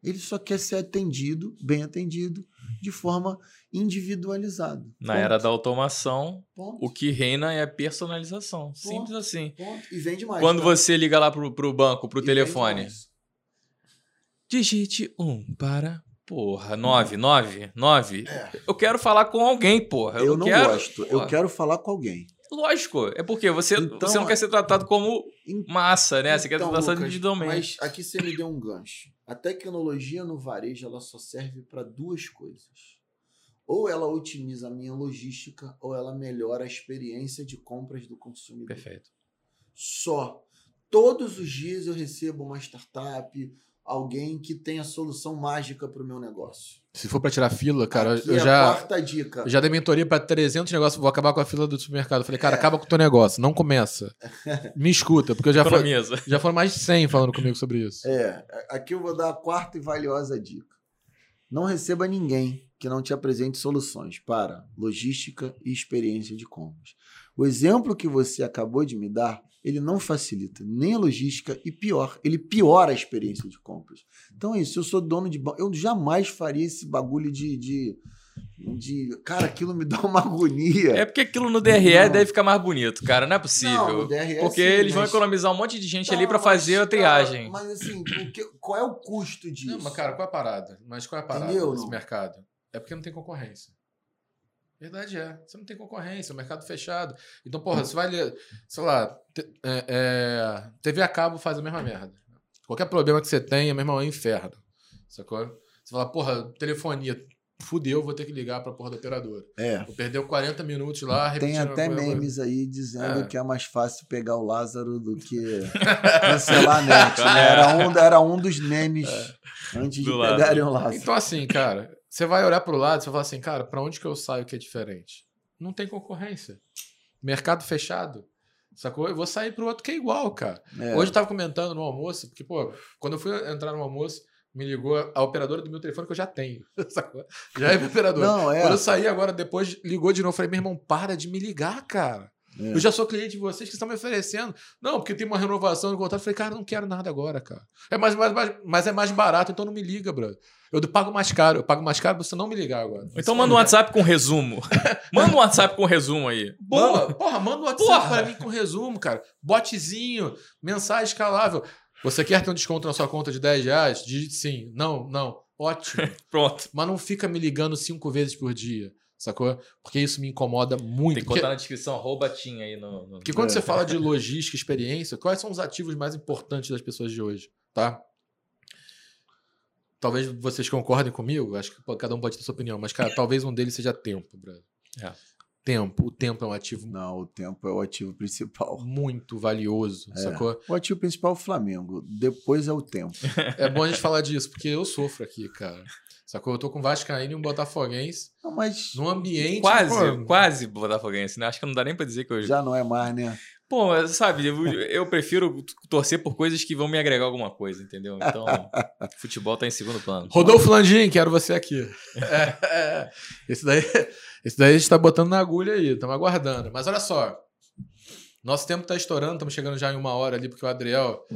Ele só quer ser atendido, bem atendido, de forma individualizada. Na Ponto. era da automação, Ponto. o que reina é a personalização. Simples assim. Ponto. E vende mais. Quando você liga lá pro, pro banco, pro E telefone, digite um para. Porra, nove, nove, nove. É. Eu quero falar com alguém, porra. Eu, Eu não quero, gosto. porra. Eu quero falar com alguém. Lógico, é porque você, Então, você não quer ser tratado como massa, né? Você quer ser Então, tratado Lucas, individualmente. Mas aqui você me deu um gancho. A tecnologia no varejo ela só serve para duas coisas. Ou ela otimiza a minha logística, ou ela melhora a experiência de compras do consumidor. Perfeito. Só. Todos os dias eu recebo uma startup, alguém que tem a solução mágica para o meu negócio. Se for pra tirar fila, cara, Aqui eu é a já, quarta dica. eu já dei mentoria pra 300 negócios. Vou acabar com a fila do supermercado. Eu Falei, cara, acaba com o teu negócio. Não começa. Me escuta, porque eu já, foi, já foram mais de 100 falando comigo sobre isso. É, aqui eu vou dar a quarta e valiosa dica. Não receba ninguém que não te apresente soluções para logística e experiência de compras. O exemplo que você acabou de me dar, ele não facilita nem a logística e pior, ele piora a experiência de compras. Então é isso, eu sou dono de banco, eu jamais faria esse bagulho de, de, de- Cara, aquilo me dá uma agonia. É porque aquilo no DRE Não. deve ficar mais bonito, cara. Não é possível. Não, no DRE porque sim, eles vão mas- economizar um monte de gente Tá, ali pra fazer mas, a triagem. cara, mas assim, o que- qual é o custo disso? Não, mas, cara, qual é a parada? Mas qual é a parada Entendeu, desse não? mercado? É porque não tem concorrência. Verdade é. Você não tem concorrência, é um mercado fechado. Então, porra, você vai ler, sei lá, é, é, TV a cabo faz a mesma merda. Qualquer problema que você tenha, meu irmão, é um inferno. Sacou? Você fala, porra, telefonia, fudeu, vou ter que ligar pra porra da operadora. É. Vou perder 40 minutos lá, Tem até coisa. memes aí dizendo É. que é mais fácil pegar o Lázaro do que cancelar a net. né? Era, um, era um dos memes antes de Do Lázaro. pegarem o Lázaro. Então, assim, cara, você vai olhar pro lado e falar assim, cara, pra onde que eu saio que é diferente? Não tem concorrência. Mercado fechado. Sacou? Eu vou sair pro outro que é igual, cara. É. Hoje eu tava comentando no almoço, porque, pô, quando eu fui entrar no almoço, me ligou a operadora do meu telefone que eu já tenho. Sacou? Já é minha operadora. Não, é. Quando eu saí agora, depois ligou de novo. Falei, meu irmão, para de me ligar, cara. É. Eu já sou cliente de vocês que estão me oferecendo. Não, porque tem uma renovação no contrato. Eu falei, cara, não quero nada agora, cara. É mais, mais, mais- mas é mais barato, então não me liga, brother. Eu pago mais caro. Eu pago mais caro pra você não me ligar agora. Então manda um WhatsApp com resumo. manda um WhatsApp com resumo aí. Boa! Porra, manda um WhatsApp Porra! pra mim com resumo, cara. Botezinho, mensagem escalável. Você quer ter um desconto na sua conta de 10 reais? Digite sim. Não, não. Ótimo. Pronto. Mas não fica me ligando cinco vezes por dia, sacou? Porque isso me incomoda muito. Tem que Porque, botar na descrição, arroba Tim aí no. no- porque quando É. você fala de logística, experiência, quais são os ativos mais importantes das pessoas de hoje, tá? Talvez vocês concordem comigo, acho que cada um pode ter sua opinião, mas, cara, talvez um deles seja tempo, brother. É. Tempo. O tempo é um ativo Não, o tempo é o ativo principal. muito valioso, É. sacou? O ativo principal é o Flamengo, depois é o tempo. É bom a gente falar disso, porque eu sofro aqui, cara. Sacou? Eu tô com Vascaíno e um Botafoguense Não, mas num ambiente. Quase, pô, quase Botafoguense, né? Acho que não dá nem pra dizer que eu. já não é mais, né? Pô, mas, sabe, eu, eu prefiro torcer por coisas que vão me agregar alguma coisa, entendeu? Então, futebol tá em segundo plano. Rodolfo Landim, quero você aqui. É, é. Esse, daí, esse daí a gente tá botando na agulha aí, estamos aguardando. Mas olha só, nosso tempo tá estourando, estamos chegando já em uma hora ali, porque o Adriel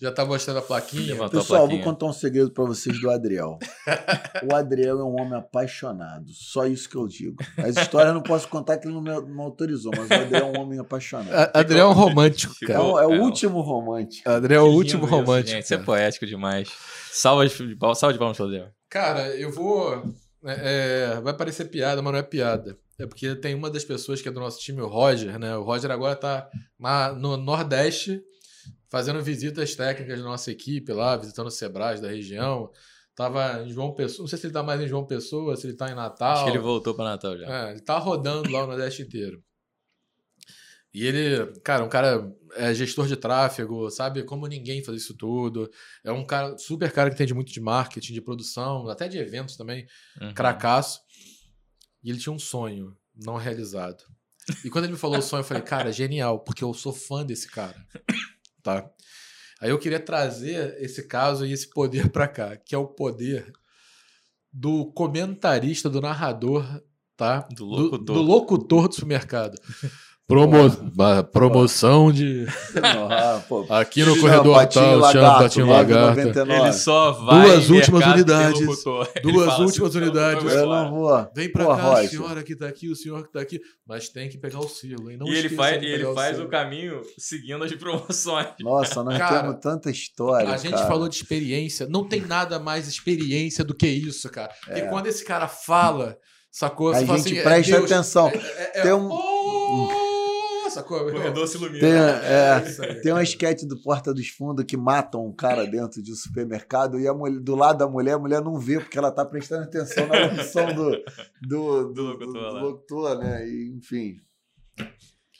já tá mostrando a plaquinha. Levantou a Pessoal, vou plaquinha. contar um segredo pra vocês do Adriel. o Adriel é um homem apaixonado, só isso que eu digo. As histórias eu não posso contar que ele não me não autorizou, mas o Adriel é um homem apaixonado. A- Adriel é um romântico, É, cara. o, é o último romântico. Adriel é o Que último romântico. Gente, isso é poético demais. Salva de palmas, salva de palmas, Claudio. Cara, eu vou. é, é, vai parecer piada, mas não é piada. É porque tem uma das pessoas que é do nosso time, o Roger, né? O Roger agora tá na- no Nordeste fazendo visitas técnicas da nossa equipe lá, visitando o Sebrae da região. Tava em João Pessoa. Não sei se ele tá mais em João Pessoa, se ele tá em Natal. Acho que ele voltou pra Natal já. É, ele tá rodando lá o Nordeste inteiro. E ele, cara, um cara é gestor de tráfego, sabe como ninguém faz isso tudo. É um cara, super cara que entende muito de marketing, de produção, até de eventos também, Uhum. cracaço. E ele tinha um sonho não realizado. E quando ele me falou o sonho, eu falei, cara, genial, porque eu sou fã desse cara. Tá? Aí eu queria trazer esse caso e esse poder pra cá, que é o poder do comentarista, do narrador, tá? Do locutor. do locutor do supermercado. Promo a promoção de. Ah, Aqui no corredor tal, Lagarto, chama Patinho. 99. Ele só vai. Duas em últimas unidades. Duas últimas assim, unidades. "Não, Eu não embora." vou. Vem pra Pô, cá, Roger. senhora que tá aqui, o senhor que tá aqui. Mas tem que pegar o selo, hein? Não E ele faz, e ele faz o caminho seguindo as promoções. Nossa, nós Cara, temos tanta história. A gente cara. falou de experiência. Não tem nada mais experiência do que isso, cara. Porque É. quando esse cara fala, sacou? A gente assim, é presta Deus, atenção. É, é, é, Tem um- Oh, sacou? O corredor se ilumina. Tem, é, aí, tem uma esquete do Porta dos Fundos que matam um cara dentro de um supermercado e a mulher, do lado da mulher, a mulher não vê porque ela tá prestando atenção na locução do, do, do, Do locutor do locutor, né? E, enfim.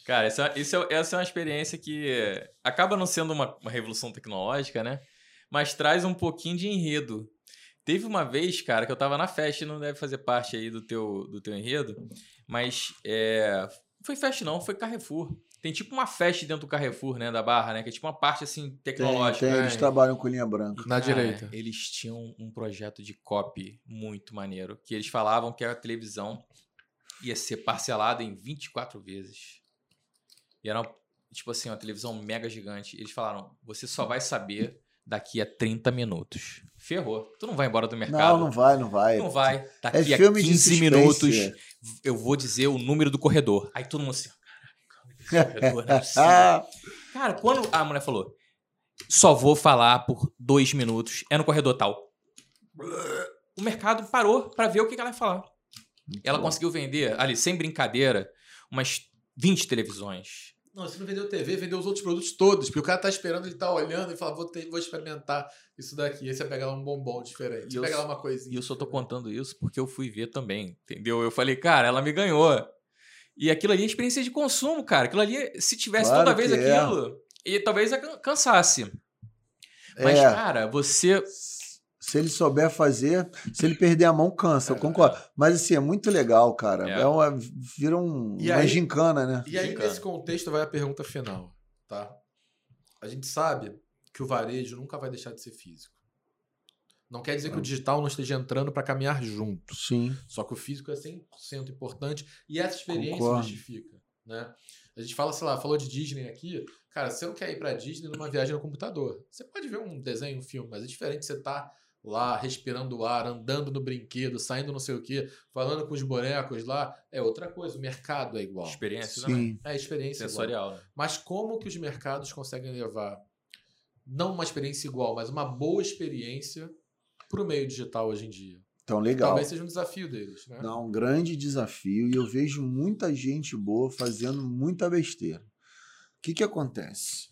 Cara, essa, isso é, essa é uma experiência que é, acaba não sendo uma, uma revolução tecnológica, né? Mas traz um pouquinho de enredo. Teve uma vez, cara, que eu tava na festa, não deve fazer parte aí do teu, do teu enredo, mas é, foi festa não, foi Carrefour. Tem tipo uma festa dentro do Carrefour, né, da Barra, né? Que é tipo uma parte, assim, Tem, tecnológica. tem, né? eles trabalham com linha branca. Na Cara, direita. Eles tinham um projeto de copy muito maneiro, que eles falavam que a televisão ia ser parcelada em 24 vezes. E era, tipo assim, uma televisão mega gigante. Eles falaram, você só vai saber daqui a 30 minutos. Ferrou. Tu não vai embora do mercado. Não, não vai, não vai. Não vai. É Daqui a filme de 15 suspense. minutos eu vou dizer o número do corredor. Aí todo mundo assim, caralho, corredor, não é Cara, quando a mulher falou, só vou falar por dois minutos, é no corredor tal. O mercado parou pra ver o que ela ia falar. Ela bom. conseguiu vender, ali, sem brincadeira, umas 20 televisões. Não, você não vendeu TV, vendeu os outros produtos todos. Porque o cara tá esperando, ele tá olhando e fala, vou, ter- vou experimentar isso daqui. Aí você pega lá um bombom diferente. E pega lá só- uma coisinha. E eu só tô contando isso porque eu fui ver também, entendeu? Eu falei, cara, ela me ganhou. E aquilo ali é experiência de consumo, cara. Aquilo ali, se tivesse Claro toda vez é. aquilo, e talvez cansasse. Mas, É. cara, você Se ele souber fazer, se ele perder a mão, cansa, eu concordo. Mas assim, é muito legal, cara. É. É. uma, vira um, E uma aí- gincana, né? E aí, Gincana. nesse contexto, vai a pergunta final, tá? A gente sabe que o varejo nunca vai deixar de ser físico. Não quer dizer que o digital não esteja entrando para caminhar junto. Sim. Só que o físico é 100% importante e essa experiência Concordo. justifica, né? A gente fala, sei lá, falou de Disney aqui. Cara, você não quer ir pra Disney numa viagem no computador. Você pode ver um desenho, um filme, mas é diferente você estar lá respirando o ar, andando no brinquedo, saindo não sei o quê, falando com os bonecos lá. É outra coisa. O mercado é igual. experiência também. Sim. É a experiência igual. Sensorial, né? Mas como que os mercados conseguem levar não uma experiência igual, mas uma boa experiência para o meio digital hoje em dia? Então, legal. Talvez seja um desafio deles, né? Não, um grande desafio e eu vejo muita gente boa fazendo muita besteira. O que, que acontece?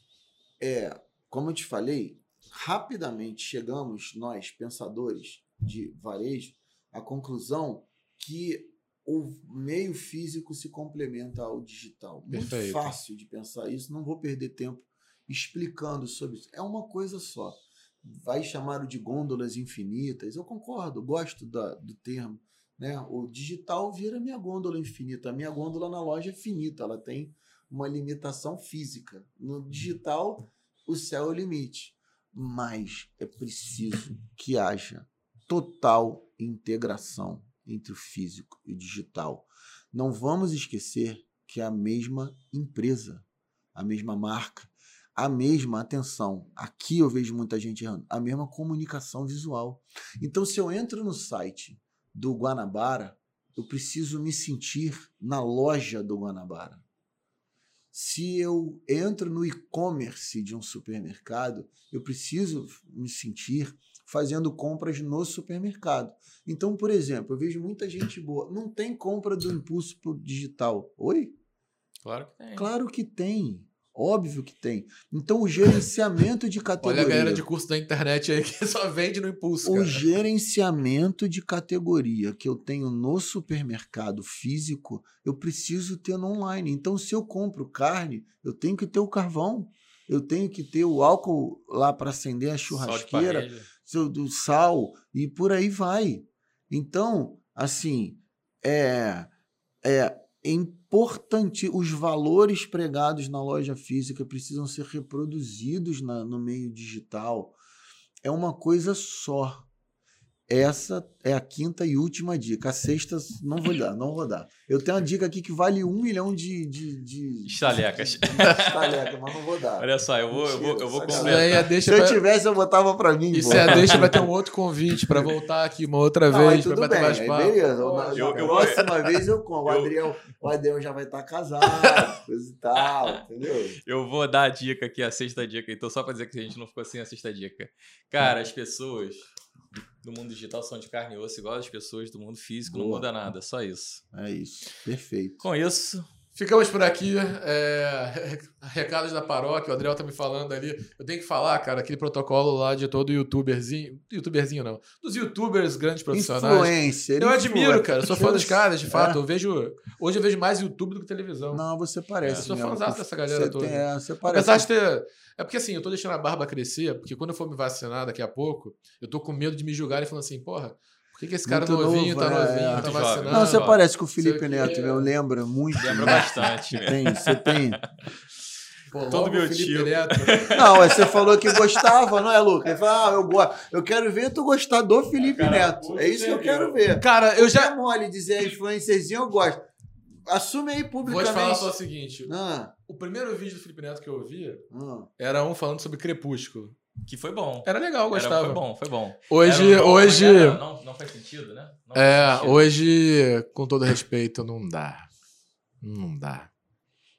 É, como eu te falei, rapidamente chegamos, nós, pensadores de varejo, à conclusão que o meio físico se complementa ao digital. Muito Perfeito. fácil de pensar isso, não vou perder tempo explicando sobre isso. É uma coisa só. Vai chamar de gôndolas infinitas. Eu concordo, gosto da, do termo. Né? O digital vira minha gôndola infinita. A minha gôndola na loja é finita, ela tem uma limitação física. No digital, o céu é o limite. Mas é preciso que haja total integração entre o físico e o digital. Não vamos esquecer que é a mesma empresa, a mesma marca, a mesma atenção. Aqui eu vejo muita gente errando, a mesma comunicação visual. Então, se eu entro no site do Guanabara, eu preciso me sentir na loja do Guanabara. Se eu entro no e-commerce de um supermercado, eu preciso me sentir fazendo compras no supermercado. Então, por exemplo, eu vejo muita gente boa. Não tem compra do impulso digital. Oi? Claro que tem. Claro que tem. Óbvio que tem. Então, o gerenciamento de categoria. Olha a galera de curso da internet aí que só vende no impulso. O cara. gerenciamento de categoria que eu tenho no supermercado físico, eu preciso ter no online. Então, se eu compro carne, eu tenho que ter o carvão, eu tenho que ter o álcool lá para acender a churrasqueira, do sal e por aí vai. Então, assim, é, é importante. Os valores pregados na loja física precisam ser reproduzidos na- no meio digital. É uma coisa só. Essa é a quinta e última dica. A sexta não vou dar, não vou dar. Eu tenho uma dica aqui que vale um milhão de, de, de Estalecas. de estaleca, mas não vou dar. Olha só, eu vou, eu vou, eu vou completar. aí é Se deixa eu pra... tivesse, eu botava pra mim. Isso pô. é a deixa pra ter um outro convite pra voltar aqui uma outra Não, aí vez, pra tudo bater bem, mais papo. beleza. Lógico. Eu- Na eu- próxima vez eu como. O eu- Adriel, o Adriel já vai estar casado, coisa e tal, entendeu? Eu vou dar a dica aqui, a sexta dica, então só pra dizer que a gente não ficou sem a sexta dica. Cara, as pessoas do mundo digital são de carne e osso, igual as pessoas do mundo físico, não Boa. muda nada, só isso. É isso, perfeito. Com isso, Ficamos por aqui. é, recados da paróquia, o Adriel tá me falando ali. Eu tenho que falar, cara, aquele protocolo lá de todo youtuberzinho. Youtuberzinho não. Dos youtubers grandes profissionais. Influencer. Eu admiro, cara. Eu sou fã dos caras, de fato. É. Eu vejo. Hoje eu vejo mais YouTube do que televisão. Não, você eu parece. sou mesmo. fãzão dessa galera você toda. Tem, é, você parece. Apesar de ter. É porque assim, eu tô deixando a barba crescer, porque quando eu for me vacinar daqui a pouco, eu tô com medo de me julgarem falando assim, porra, por que, que esse cara Muito novinho novo, tá é, novinho, é. tá vacinando? Não, você parece com o Felipe o Neto, quê. meu. Lembra muito. lembra bastante mesmo. Tem, você tem. Pô, Todo meu Felipe tio. Neto. Não, você falou que gostava, não é, Lucas? Ele falou, ah, eu gosto. Eu quero ver tu gostar do Felipe Cara, Neto. É isso que eu que quero ver. Cara, eu Já é mole dizer influencerzinho, eu gosto. Assume aí Vou publicamente. te falar só o seguinte: Ah, o primeiro vídeo do Felipe Neto que eu vi ah. era um falando sobre Crepúsculo. Que foi bom. Era legal, eu Era- gostava. foi bom, foi bom. Hoje, Era um hoje. era- não, não faz sentido, né? Não É, sentido. hoje, com todo respeito, não dá. Não dá.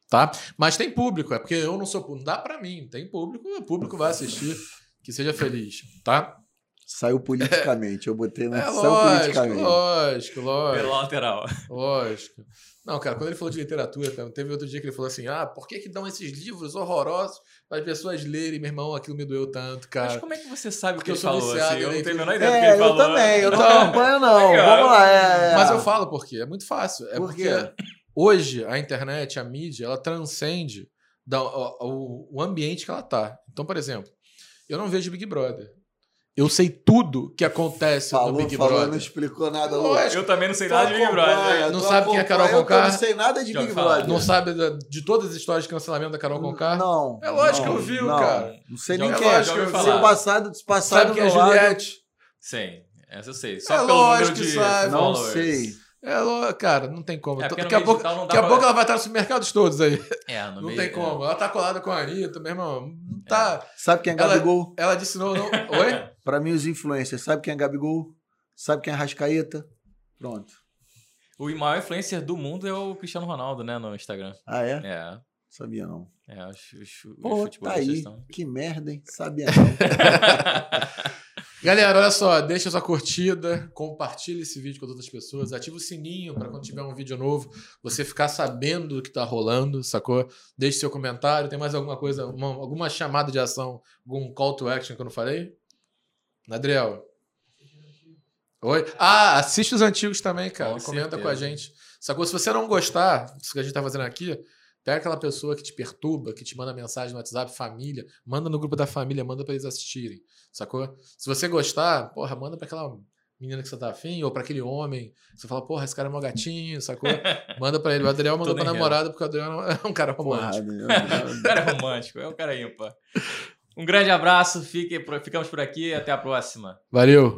Tá? Mas tem público, é porque eu não sou. Não dá pra mim. Tem público, o público vai assistir. Que seja feliz, tá? Saiu politicamente. Eu botei na É ação lógico, politicamente. lógico, lógico. Pela lateral. Lógico. Não, cara, quando ele falou de literatura, cara, teve outro dia que ele falou assim: ah, por que, que dão esses livros horrorosos para as pessoas lerem? Meu irmão, aquilo me doeu tanto, Mas cara. como é que você sabe o que eu ele sou falou? viciado Assim, eu não tenho a menor ideia do que É, ele eu falou. também. Eu não acompanho, não. legal. Vamos lá. É, é. Mas eu falo por quê? É muito fácil. É Por porque hoje a internet, a mídia, ela transcende da- o- o ambiente que ela tá. Então, por exemplo, eu não vejo Big Brother. Eu sei tudo que acontece no Falou, Big falou, Brother. não explicou nada. Lógico. Eu também não sei nada de Big Brother. Não sabe quem é Carol acompanha, Conká? Eu não sei nada de Big. Brother. Não sabe de todas as histórias de cancelamento da Carol Conká? Não. É lógico não, que eu vi, não. cara. Não sei nem ouvi- quem é. lógico que eu ouvi Se falar. passado, passado Sabe quem é Juliette? Sim, essa eu sei. Só É pelo lógico número que de sabe. Não sei. É, ló- cara, não tem como. É no daqui a pouco, digital não dá daqui a pouco ela vai estar nos supermercados todos aí. É, no Não meio, tem como. Ela tá colada com a Anitta, meu irmão. Não Tá. Sabe quem é Ela- Gabigol? Ela disse não, não. Oi? Pra mim, os influencers. Sabe quem é Gabigol? Sabe quem é Rascaeta? Pronto. O maior influencer do mundo é o Cristiano Ronaldo, né, no Instagram. Ah, é? É, Sabia não. é, os, os, os Pô, tá futebolistas aí. estão... Que merda, hein? Sabia não. Galera, olha só, deixa sua curtida, compartilha esse vídeo com outras pessoas, ativa o sininho para quando tiver um vídeo novo, você ficar sabendo do que tá rolando, sacou? Deixe seu comentário, tem mais alguma coisa, uma- alguma chamada de ação, algum call to action que eu não falei? Adriel. Oi? Ah, assiste os antigos também, cara. Com Comenta certeza. com a gente. Sacou? Se você não gostar do que a gente tá fazendo aqui, pega aquela pessoa que te perturba, que te manda mensagem no WhatsApp, família, manda no grupo da família, manda pra eles assistirem. Sacou? Se você gostar, porra, manda pra aquela menina que você tá afim, ou pra aquele homem. Você fala, porra, esse cara é mó gatinho, sacou? Manda pra ele. O Adriel mandou pra namorada, porque o Adriel é um cara romântico. Porrada, O cara é romântico, é um cara ímpar. Um grande abraço, fique, ficamos por aqui até a próxima. Valeu!